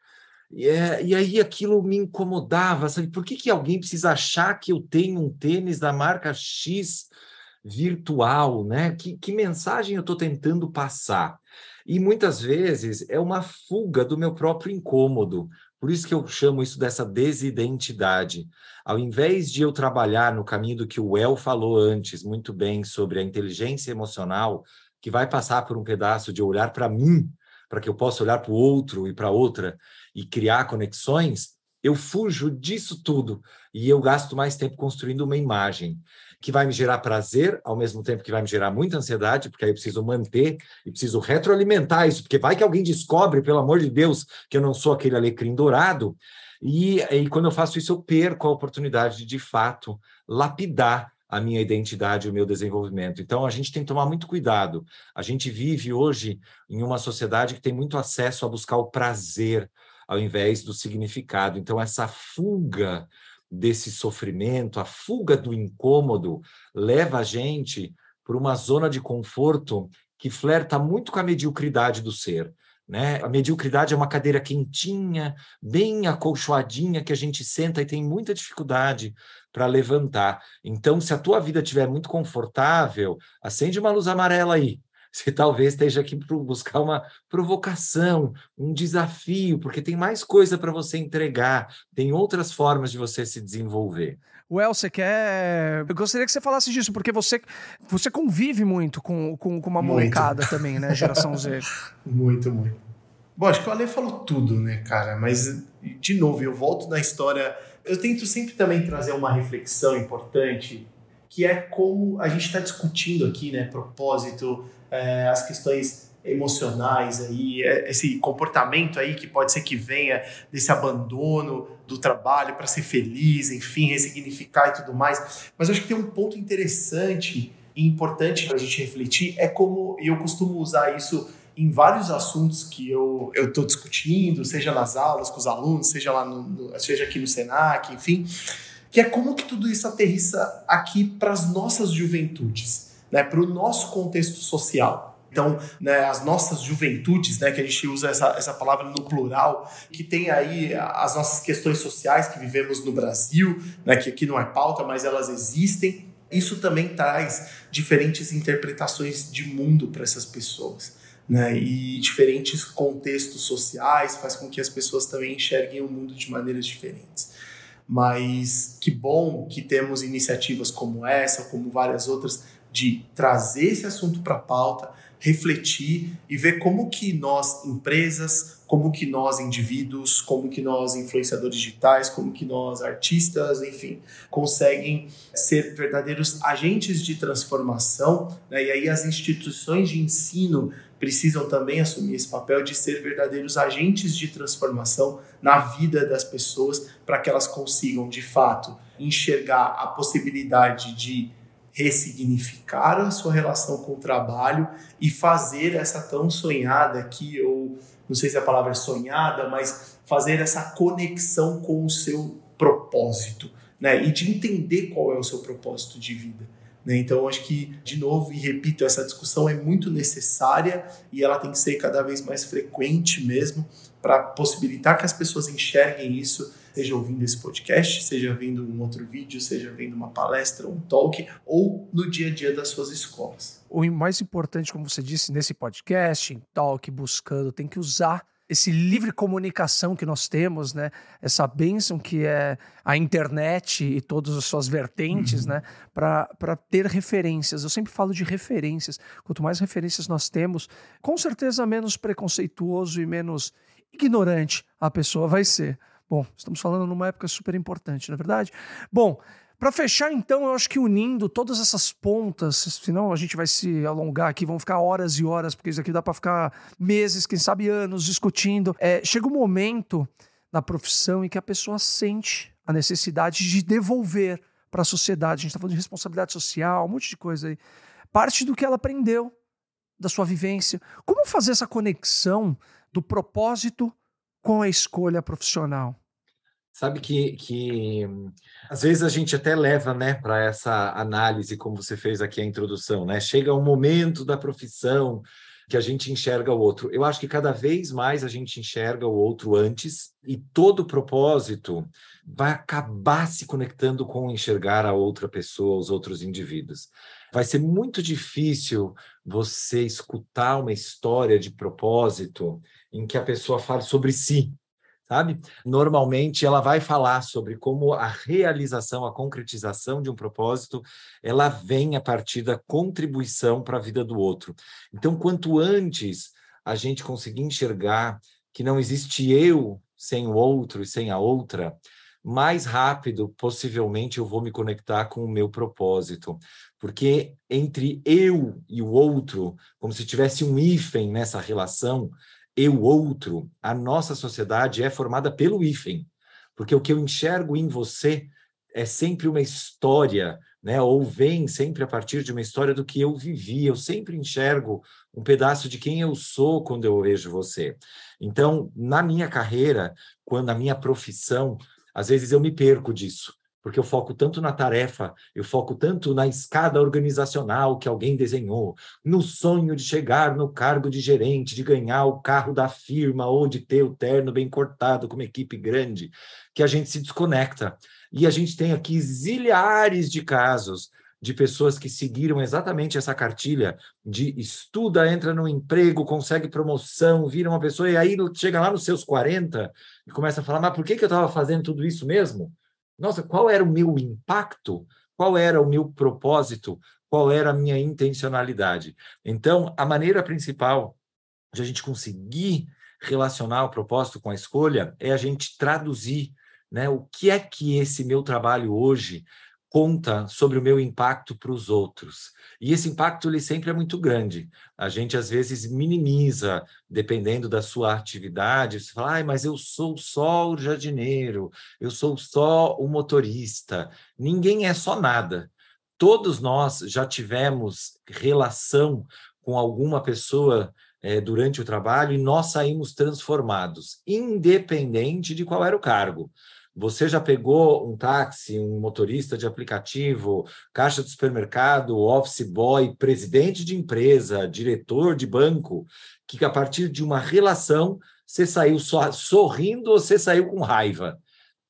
[SPEAKER 2] E, é, e aí aquilo me incomodava, sabe? Por que, que alguém precisa achar que eu tenho um tênis da marca X virtual, né? Que, que mensagem eu estou tentando passar? E muitas vezes é uma fuga do meu próprio incômodo. Por isso que eu chamo isso dessa desidentidade. Ao invés de eu trabalhar no caminho do que o El falou antes, muito bem, sobre a inteligência emocional, que vai passar por um pedaço de olhar para mim, para que eu possa olhar para o outro e para outra e criar conexões, eu fujo disso tudo e eu gasto mais tempo construindo uma imagem que vai me gerar prazer, ao mesmo tempo que vai me gerar muita ansiedade, porque aí eu preciso manter e preciso retroalimentar isso, porque vai que alguém descobre, pelo amor de Deus, que eu não sou aquele alecrim dourado, e, e quando eu faço isso, eu perco a oportunidade de, de fato, lapidar a minha identidade, o meu desenvolvimento. Então, a gente tem que tomar muito cuidado. A gente vive hoje em uma sociedade que tem muito acesso a buscar o prazer ao invés do significado. Então, essa fuga desse sofrimento, a fuga do incômodo, leva a gente para uma zona de conforto que flerta muito com a mediocridade do ser. Né? A mediocridade é uma cadeira quentinha, bem acolchoadinha, que a gente senta e tem muita dificuldade para levantar. Então, se a tua vida estiver muito confortável, acende uma luz amarela aí. Você talvez esteja aqui para buscar uma provocação, um desafio, porque tem mais coisa para você entregar, tem outras formas de você se desenvolver.
[SPEAKER 1] Well, você quer. Eu gostaria que você falasse disso, porque você, você convive muito com, com, com uma muito. molecada também, né? Geração Z.
[SPEAKER 3] muito, muito. Bom, acho que o Ale falou tudo, né, cara? Mas, de novo, eu volto na história. Eu tento sempre também trazer uma reflexão importante, que é como a gente está discutindo aqui, né? Propósito, é, as questões emocionais aí, é, esse comportamento aí que pode ser que venha desse abandono do trabalho para ser feliz, enfim, ressignificar e tudo mais. Mas acho que tem um ponto interessante e importante para a gente refletir é como eu costumo usar isso em vários assuntos que eu eu estou discutindo, seja nas aulas com os alunos, seja lá no, no, seja aqui no Senac, enfim, que é como que tudo isso aterrissa aqui para as nossas juventudes, né, para o nosso contexto social. Então, né, as nossas juventudes, né, que a gente usa essa, essa palavra no plural, que tem aí as nossas questões sociais que vivemos no Brasil, né, que aqui não é pauta, mas elas existem. Isso também traz diferentes interpretações de mundo para essas pessoas. Né, e diferentes contextos sociais faz com que as pessoas também enxerguem o mundo de maneiras diferentes. Mas que bom que temos iniciativas como essa, como várias outras, de trazer esse assunto para a pauta, refletir e ver como que nós, empresas, como que nós, indivíduos, como que nós, influenciadores digitais, como que nós, artistas, enfim, conseguem ser verdadeiros agentes de transformação. Né? E aí as instituições de ensino precisam também assumir esse papel de ser verdadeiros agentes de transformação na vida das pessoas para que elas consigam, de fato, enxergar a possibilidade de ressignificar a sua relação com o trabalho e fazer essa tão sonhada aqui, ou não sei se a palavra é sonhada, mas fazer essa conexão com o seu propósito, né? E de entender qual é o seu propósito de vida. Né? Então, acho que, de novo, e repito, essa discussão é muito necessária e ela tem que ser cada vez mais frequente mesmo para possibilitar que as pessoas enxerguem isso, seja ouvindo esse podcast, seja vendo um outro vídeo, seja vendo uma palestra, um talk, ou no dia a dia das suas escolas.
[SPEAKER 1] O mais importante, como você disse, nesse podcast, em talk, buscando, tem que usar esse livre comunicação que nós temos, né? Essa bênção que é a internet e todas as suas vertentes, uhum. né? Para ter referências. Eu sempre falo de referências. Quanto mais referências nós temos, com certeza menos preconceituoso e menos ignorante a pessoa vai ser. Bom, estamos falando numa época super importante, não é verdade? Bom, para fechar, então, eu acho que unindo todas essas pontas, senão a gente vai se alongar aqui, vão ficar horas e horas, porque isso aqui dá para ficar meses, quem sabe anos discutindo. É, chega um momento na profissão em que a pessoa sente a necessidade de devolver para a sociedade. A gente está falando de responsabilidade social, um monte de coisa aí. Parte do que ela aprendeu, da sua vivência. Como fazer essa conexão do propósito com a escolha profissional?
[SPEAKER 2] Sabe que, que às vezes a gente até leva né, para essa análise, como você fez aqui a introdução, né? Chega um momento da profissão que a gente enxerga o outro. Eu acho que cada vez mais a gente enxerga o outro antes, e todo propósito vai acabar se conectando com enxergar a outra pessoa, os outros indivíduos. Vai ser muito difícil você escutar uma história de propósito em que a pessoa fale sobre si, sabe? Normalmente ela vai falar sobre como a realização, a concretização de um propósito, ela vem a partir da contribuição para a vida do outro. Então, quanto antes a gente conseguir enxergar que não existe eu sem o outro e sem a outra, mais rápido, possivelmente, eu vou me conectar com o meu propósito. Porque entre eu e o outro, como se tivesse um hífen nessa relação, eu outro, a nossa sociedade é formada pelo hífen, porque o que eu enxergo em você é sempre uma história, né? Ou vem sempre a partir de uma história do que eu vivi. Eu sempre enxergo um pedaço de quem eu sou quando eu vejo você. Então, na minha carreira, quando a minha profissão, às vezes eu me perco disso porque eu foco tanto na tarefa, eu foco tanto na escada organizacional que alguém desenhou, no sonho de chegar no cargo de gerente, de ganhar o carro da firma ou de ter o terno bem cortado com uma equipe grande, que a gente se desconecta. E a gente tem aqui zilhares de casos de pessoas que seguiram exatamente essa cartilha de estuda, entra no emprego, consegue promoção, vira uma pessoa e aí chega lá nos seus 40 e começa a falar, mas por que, que eu estava fazendo tudo isso mesmo? Nossa, qual era o meu impacto? Qual era o meu propósito? Qual era a minha intencionalidade? Então, a maneira principal de a gente conseguir relacionar o propósito com a escolha é a gente traduzir né, o que é que esse meu trabalho hoje conta sobre o meu impacto para os outros. E esse impacto ele sempre é muito grande. A gente às vezes minimiza, dependendo da sua atividade, você fala, ah, mas eu sou só o jardineiro, eu sou só o motorista. Ninguém é só nada. Todos nós já tivemos relação com alguma pessoa é, durante o trabalho e nós saímos transformados, independente de qual era o cargo. Você já pegou um táxi, um motorista de aplicativo, caixa de supermercado, office boy, presidente de empresa, diretor de banco, que a partir de uma relação você saiu sorrindo ou você saiu com raiva?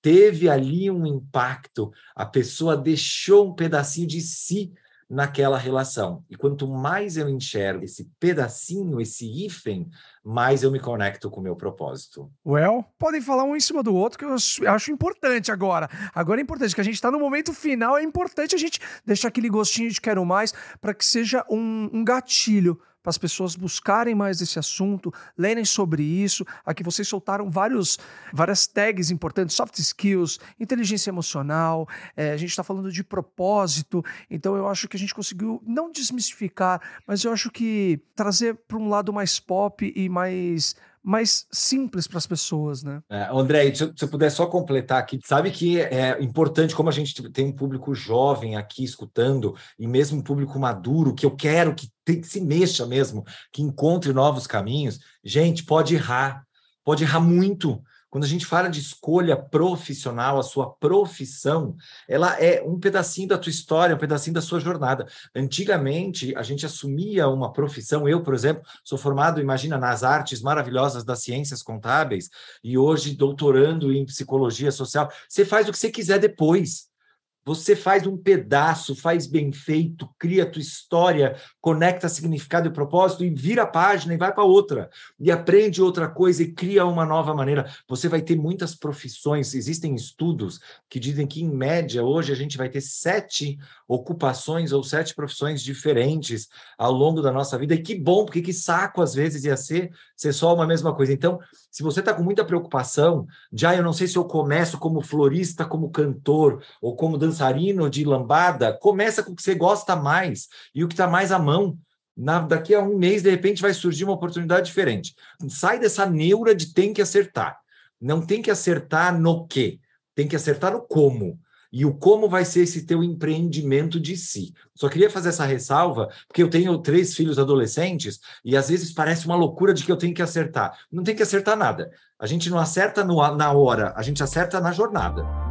[SPEAKER 2] Teve ali um impacto, a pessoa deixou um pedacinho de si naquela relação. E quanto mais eu enxergo esse pedacinho, esse hífen, mais eu me conecto com o meu propósito.
[SPEAKER 1] Well, podem falar um em cima do outro que eu acho importante agora. Agora é importante que a gente está no momento final, é importante a gente deixar aquele gostinho de quero mais para que seja um, um gatilho para as pessoas buscarem mais esse assunto, lerem sobre isso. Aqui vocês soltaram vários, várias tags importantes: soft skills, inteligência emocional. É, a gente está falando de propósito. Então eu acho que a gente conseguiu não desmistificar, mas eu acho que trazer para um lado mais pop e mais mais simples para as pessoas, né?
[SPEAKER 2] É, André, se, eu puder só completar aqui, sabe que é importante como a gente tem um público jovem aqui escutando e mesmo um público maduro que eu quero que, que se mexa mesmo, que encontre novos caminhos. Gente, pode errar, pode errar muito. Quando a gente fala de escolha profissional, a sua profissão, ela é um pedacinho da tua história, um pedacinho da sua jornada. Antigamente, a gente assumia uma profissão. Eu, por exemplo, sou formado, imagina, nas artes maravilhosas das ciências contábeis e hoje doutorando em psicologia social. Você faz o que você quiser depois. Você faz um pedaço, faz bem feito, cria a tua história, conecta significado e propósito e vira a página e vai para outra. E aprende outra coisa e cria uma nova maneira. Você vai ter muitas profissões. Existem estudos que dizem que, em média, hoje a gente vai ter sete ocupações ou sete profissões diferentes ao longo da nossa vida. E que bom, porque que saco às vezes ia ser ser só uma mesma coisa. Então, se você está com muita preocupação, já eu não sei se eu começo como florista, como cantor ou como dançarino de lambada, começa com o que você gosta mais e o que está mais à mão. Na, daqui a um mês, de repente, vai surgir uma oportunidade diferente. Sai dessa neura de tem que acertar. Não tem que acertar no quê, tem que acertar no como e o como vai ser esse teu empreendimento de si. Só queria fazer essa ressalva, porque eu tenho três filhos adolescentes e às vezes parece uma loucura de que eu tenho que acertar. Não tem que acertar nada. A gente não acerta no, na hora, a gente acerta na jornada.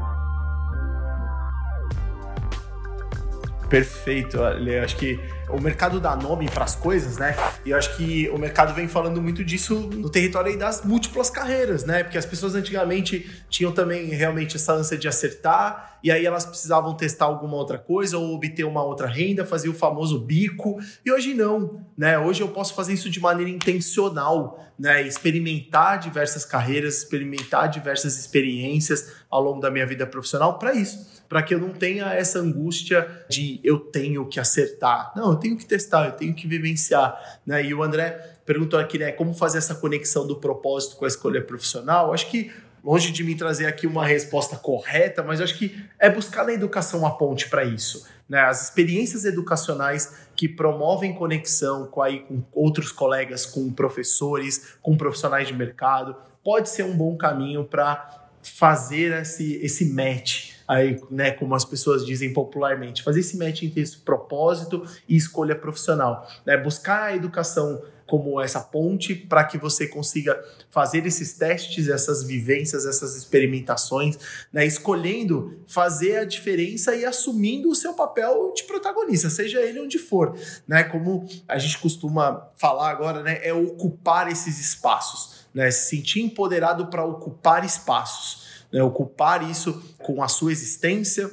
[SPEAKER 3] Perfeito, eu acho que o mercado dá nome para as coisas, né? E eu acho que o mercado vem falando muito disso no território das múltiplas carreiras, né? Porque as pessoas antigamente tinham também realmente essa ânsia de acertar, e aí elas precisavam testar alguma outra coisa ou obter uma outra renda, fazer o famoso bico. E hoje não, né? Hoje eu posso fazer isso de maneira intencional, né? Experimentar diversas carreiras, experimentar diversas experiências ao longo da minha vida profissional para isso, para que eu não tenha essa angústia de eu tenho que acertar. Não, tenho que testar, eu tenho que vivenciar. Né? E o André perguntou aqui, né, como fazer essa conexão do propósito com a escolha profissional. Acho que longe de mim trazer aqui uma resposta correta, mas acho que é buscar na educação a ponte para isso. Né? As experiências educacionais que promovem conexão com, aí, com outros colegas, com professores, com profissionais de mercado, pode ser um bom caminho para fazer esse, esse match aí, né, como as pessoas dizem popularmente, fazer esse match entre esse propósito e escolha profissional, né, buscar a educação como essa ponte para que você consiga fazer esses testes, essas vivências, essas experimentações, né, escolhendo fazer a diferença e assumindo o seu papel de protagonista, seja ele onde for, né, como a gente costuma falar agora, né, é ocupar esses espaços, né, se sentir empoderado para ocupar espaços né, ocupar isso com a sua existência,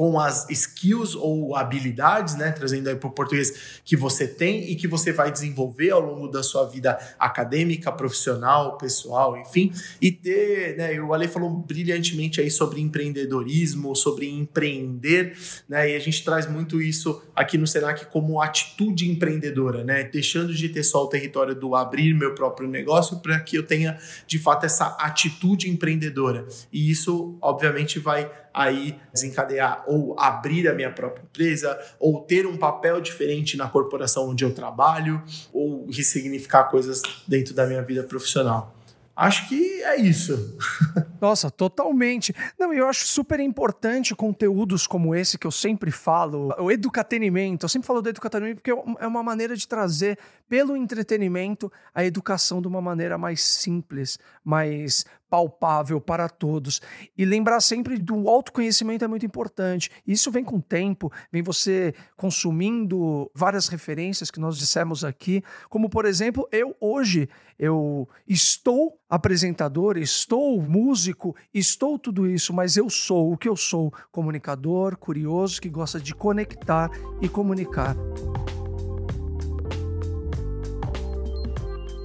[SPEAKER 3] com as skills ou habilidades, né, trazendo aí para o português, que você tem e que você vai desenvolver ao longo da sua vida acadêmica, profissional, pessoal, enfim, e ter, né, o Ale falou brilhantemente aí sobre empreendedorismo, sobre empreender, né, e a gente traz muito isso aqui no Senac como atitude empreendedora, né, deixando de ter só o território do abrir meu próprio negócio para que eu tenha de fato essa atitude empreendedora. E isso, obviamente, vai aí desencadear ou abrir a minha própria empresa, ou ter um papel diferente na corporação onde eu trabalho, ou ressignificar coisas dentro da minha vida profissional. Acho que é isso.
[SPEAKER 1] Nossa, totalmente. Não, eu acho super importante conteúdos como esse que eu sempre falo, o educatenimento. Eu sempre falo do educatenimento porque é uma maneira de trazer pelo entretenimento a educação de uma maneira mais simples, mais palpável para todos. E lembrar sempre do autoconhecimento é muito importante. Isso vem com o tempo, vem você consumindo várias referências que nós dissemos aqui, como por exemplo, eu hoje eu estou apresentador, estou músico, estou tudo isso, mas eu sou o que eu sou, comunicador, curioso que gosta de conectar e comunicar.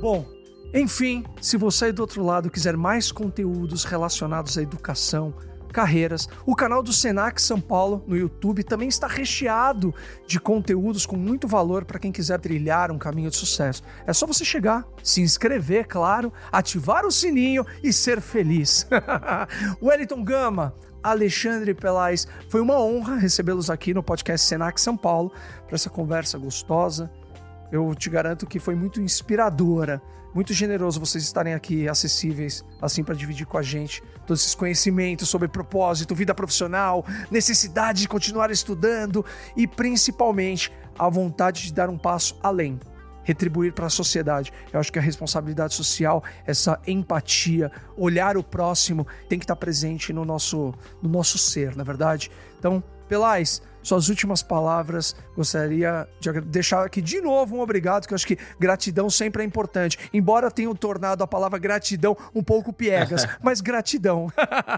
[SPEAKER 1] Bom, enfim, se você aí do outro lado quiser mais conteúdos relacionados à educação, carreiras. O canal do Senac São Paulo no YouTube também está recheado de conteúdos com muito valor para quem quiser trilhar um caminho de sucesso. É só você chegar, se inscrever, claro, ativar o sininho e ser feliz. Wellington Gama, Alexandre Pelais, foi uma honra recebê-los aqui no podcast Senac São Paulo para essa conversa gostosa. Eu te garanto que foi muito inspiradora muito generoso vocês estarem aqui acessíveis, assim, para dividir com a gente todos esses conhecimentos sobre propósito, vida profissional, necessidade de continuar estudando e principalmente a vontade de dar um passo além. Retribuir para a sociedade. Eu acho que a responsabilidade social, essa empatia, olhar o próximo, tem que estar presente no nosso, no nosso ser, na é verdade? Então, Pelais, suas últimas palavras. Gostaria de deixar aqui de novo um obrigado, que eu acho que gratidão sempre é importante. Embora tenha tornado a palavra gratidão um pouco piegas, mas gratidão.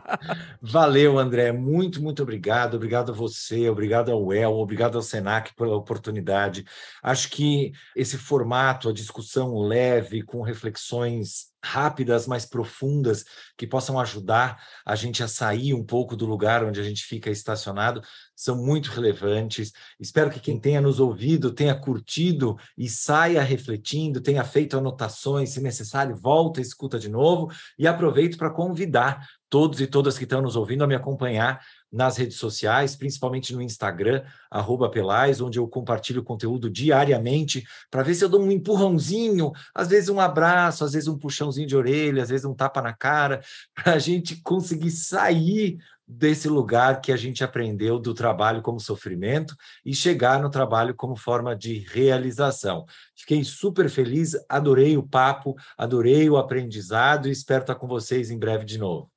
[SPEAKER 2] Valeu, André. Muito, muito obrigado. Obrigado a você, obrigado ao El, obrigado ao Senac pela oportunidade. Acho que esse formato, a discussão leve, com reflexões rápidas, mais profundas, que possam ajudar a gente a sair um pouco do lugar onde a gente fica estacionado, são muito relevantes. Espero que quem tenha nos ouvido tenha curtido e saia refletindo, tenha feito anotações, se necessário, volta, escuta de novo e aproveito para convidar todos e todas que estão nos ouvindo a me acompanhar nas redes sociais, principalmente no Instagram, Pelais, onde eu compartilho conteúdo diariamente, para ver se eu dou um empurrãozinho, às vezes um abraço, às vezes um puxãozinho de orelha, às vezes um tapa na cara, para a gente conseguir sair desse lugar que a gente aprendeu do trabalho como sofrimento e chegar no trabalho como forma de realização. Fiquei super feliz, adorei o papo, adorei o aprendizado e espero estar com vocês em breve de novo.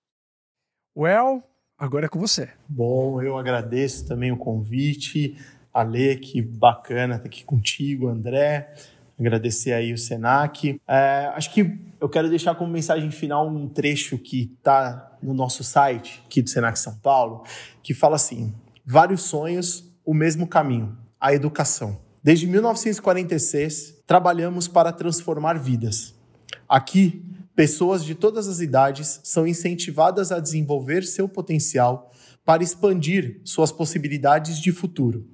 [SPEAKER 1] Well, agora é com você.
[SPEAKER 3] Bom, eu agradeço também o convite. Ale, que bacana estar aqui contigo, André. Agradecer aí o Senac. É, acho que eu quero deixar como mensagem final um trecho que está no nosso site, aqui do Senac São Paulo, que fala assim: vários sonhos, o mesmo caminho, a educação. Desde 1946, trabalhamos para transformar vidas. Aqui, Pessoas de todas as idades são incentivadas a desenvolver seu potencial para expandir suas possibilidades de futuro.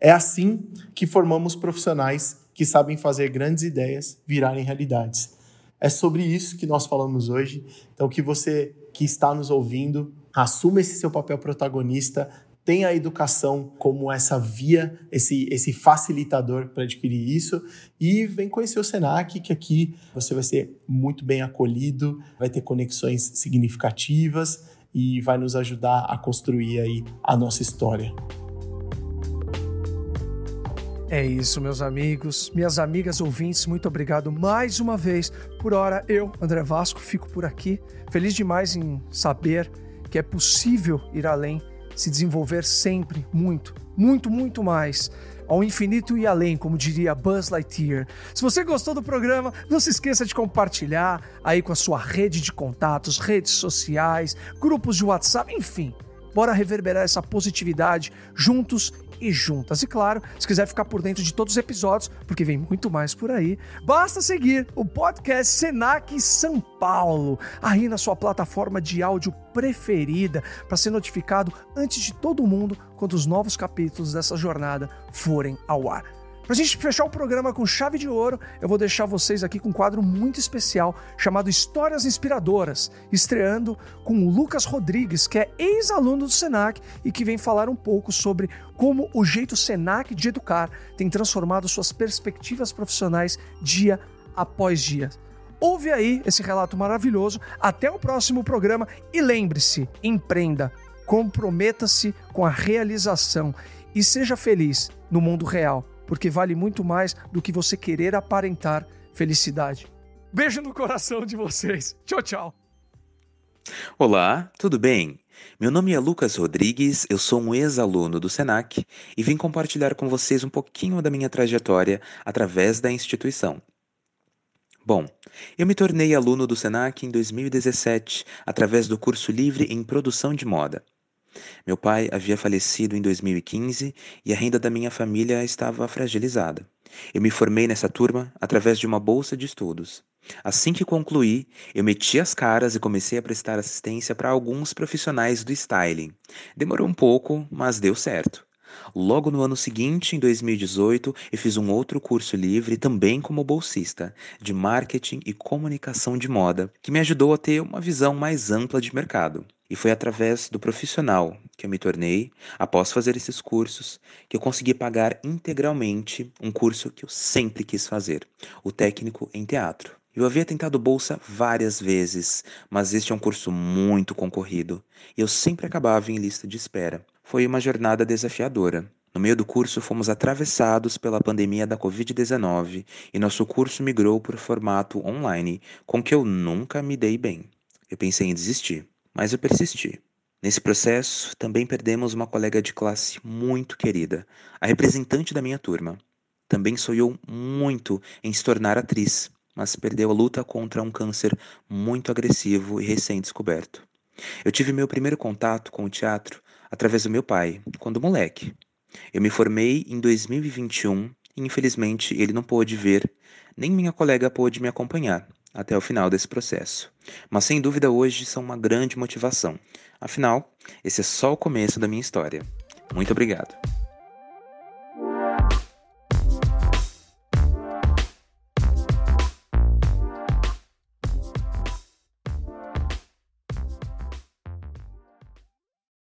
[SPEAKER 3] É assim que formamos profissionais que sabem fazer grandes ideias virarem realidades. É sobre isso que nós falamos hoje. Então, que você que está nos ouvindo assuma esse seu papel protagonista, tem a educação como essa via, esse, esse facilitador para adquirir isso. E vem conhecer o Senac, que aqui você vai ser muito bem acolhido, vai ter conexões significativas e vai nos ajudar a construir aí a nossa história.
[SPEAKER 1] É isso, meus amigos, minhas amigas ouvintes, muito obrigado mais uma vez. Por hora, eu, André Vasco, fico por aqui. Feliz demais em saber que é possível ir além se desenvolver sempre muito, muito, muito mais. Ao infinito e além, como diria Buzz Lightyear. Se você gostou do programa, não se esqueça de compartilhar aí com a sua rede de contatos, redes sociais, grupos de WhatsApp, enfim. Bora reverberar essa positividade juntos e juntas. E claro, se quiser ficar por dentro de todos os episódios, porque vem muito mais por aí, basta seguir o podcast Senac São Paulo, aí na sua plataforma de áudio preferida, para ser notificado antes de todo mundo quando os novos capítulos dessa jornada forem ao ar. Pra gente fechar o programa com chave de ouro, eu vou deixar vocês aqui com um quadro muito especial chamado Histórias Inspiradoras, estreando com o Lucas Rodrigues, que é ex-aluno do Senac e que vem falar um pouco sobre como o jeito Senac de educar tem transformado suas perspectivas profissionais dia após dia. Ouve aí esse relato maravilhoso. Até o próximo programa e lembre-se: empreenda, comprometa-se com a realização e seja feliz no mundo real porque vale muito mais do que você querer aparentar felicidade. Beijo no coração de vocês. Tchau, tchau.
[SPEAKER 5] Olá, tudo bem? Meu nome é Lucas Rodrigues, eu sou um ex-aluno do SENAC e vim compartilhar com vocês um pouquinho da minha trajetória através da instituição. Bom, eu me tornei aluno do SENAC em 2017 através do curso livre em produção de moda. Meu pai havia falecido em 2015 e a renda da minha família estava fragilizada. Eu me formei nessa turma através de uma bolsa de estudos. Assim que concluí, eu meti as caras e comecei a prestar assistência para alguns profissionais do styling. Demorou um pouco, mas deu certo. Logo no ano seguinte, em 2018, eu fiz um outro curso livre, também como bolsista, de marketing e comunicação de moda, que me ajudou a ter uma visão mais ampla de mercado. E foi através do profissional que eu me tornei, após fazer esses cursos, que eu consegui pagar integralmente um curso que eu sempre quis fazer, o técnico em teatro. Eu havia tentado bolsa várias vezes, mas este é um curso muito concorrido e eu sempre acabava em lista de espera. Foi uma jornada desafiadora. No meio do curso, fomos atravessados pela pandemia da Covid-19 e nosso curso migrou para o formato online, com que eu nunca me dei bem. Eu pensei em desistir, mas eu persisti. Nesse processo, também perdemos uma colega de classe muito querida, a representante da minha turma. Também sonhou muito em se tornar atriz, mas perdeu a luta contra um câncer muito agressivo e recém-descoberto. Eu tive meu primeiro contato com o teatro através do meu pai, quando moleque. Eu me formei em 2021 e infelizmente ele não pôde ver, nem minha colega pôde me acompanhar até o final desse processo. Mas sem dúvida hoje são uma grande motivação. Afinal, esse é só o começo da minha história. Muito obrigado.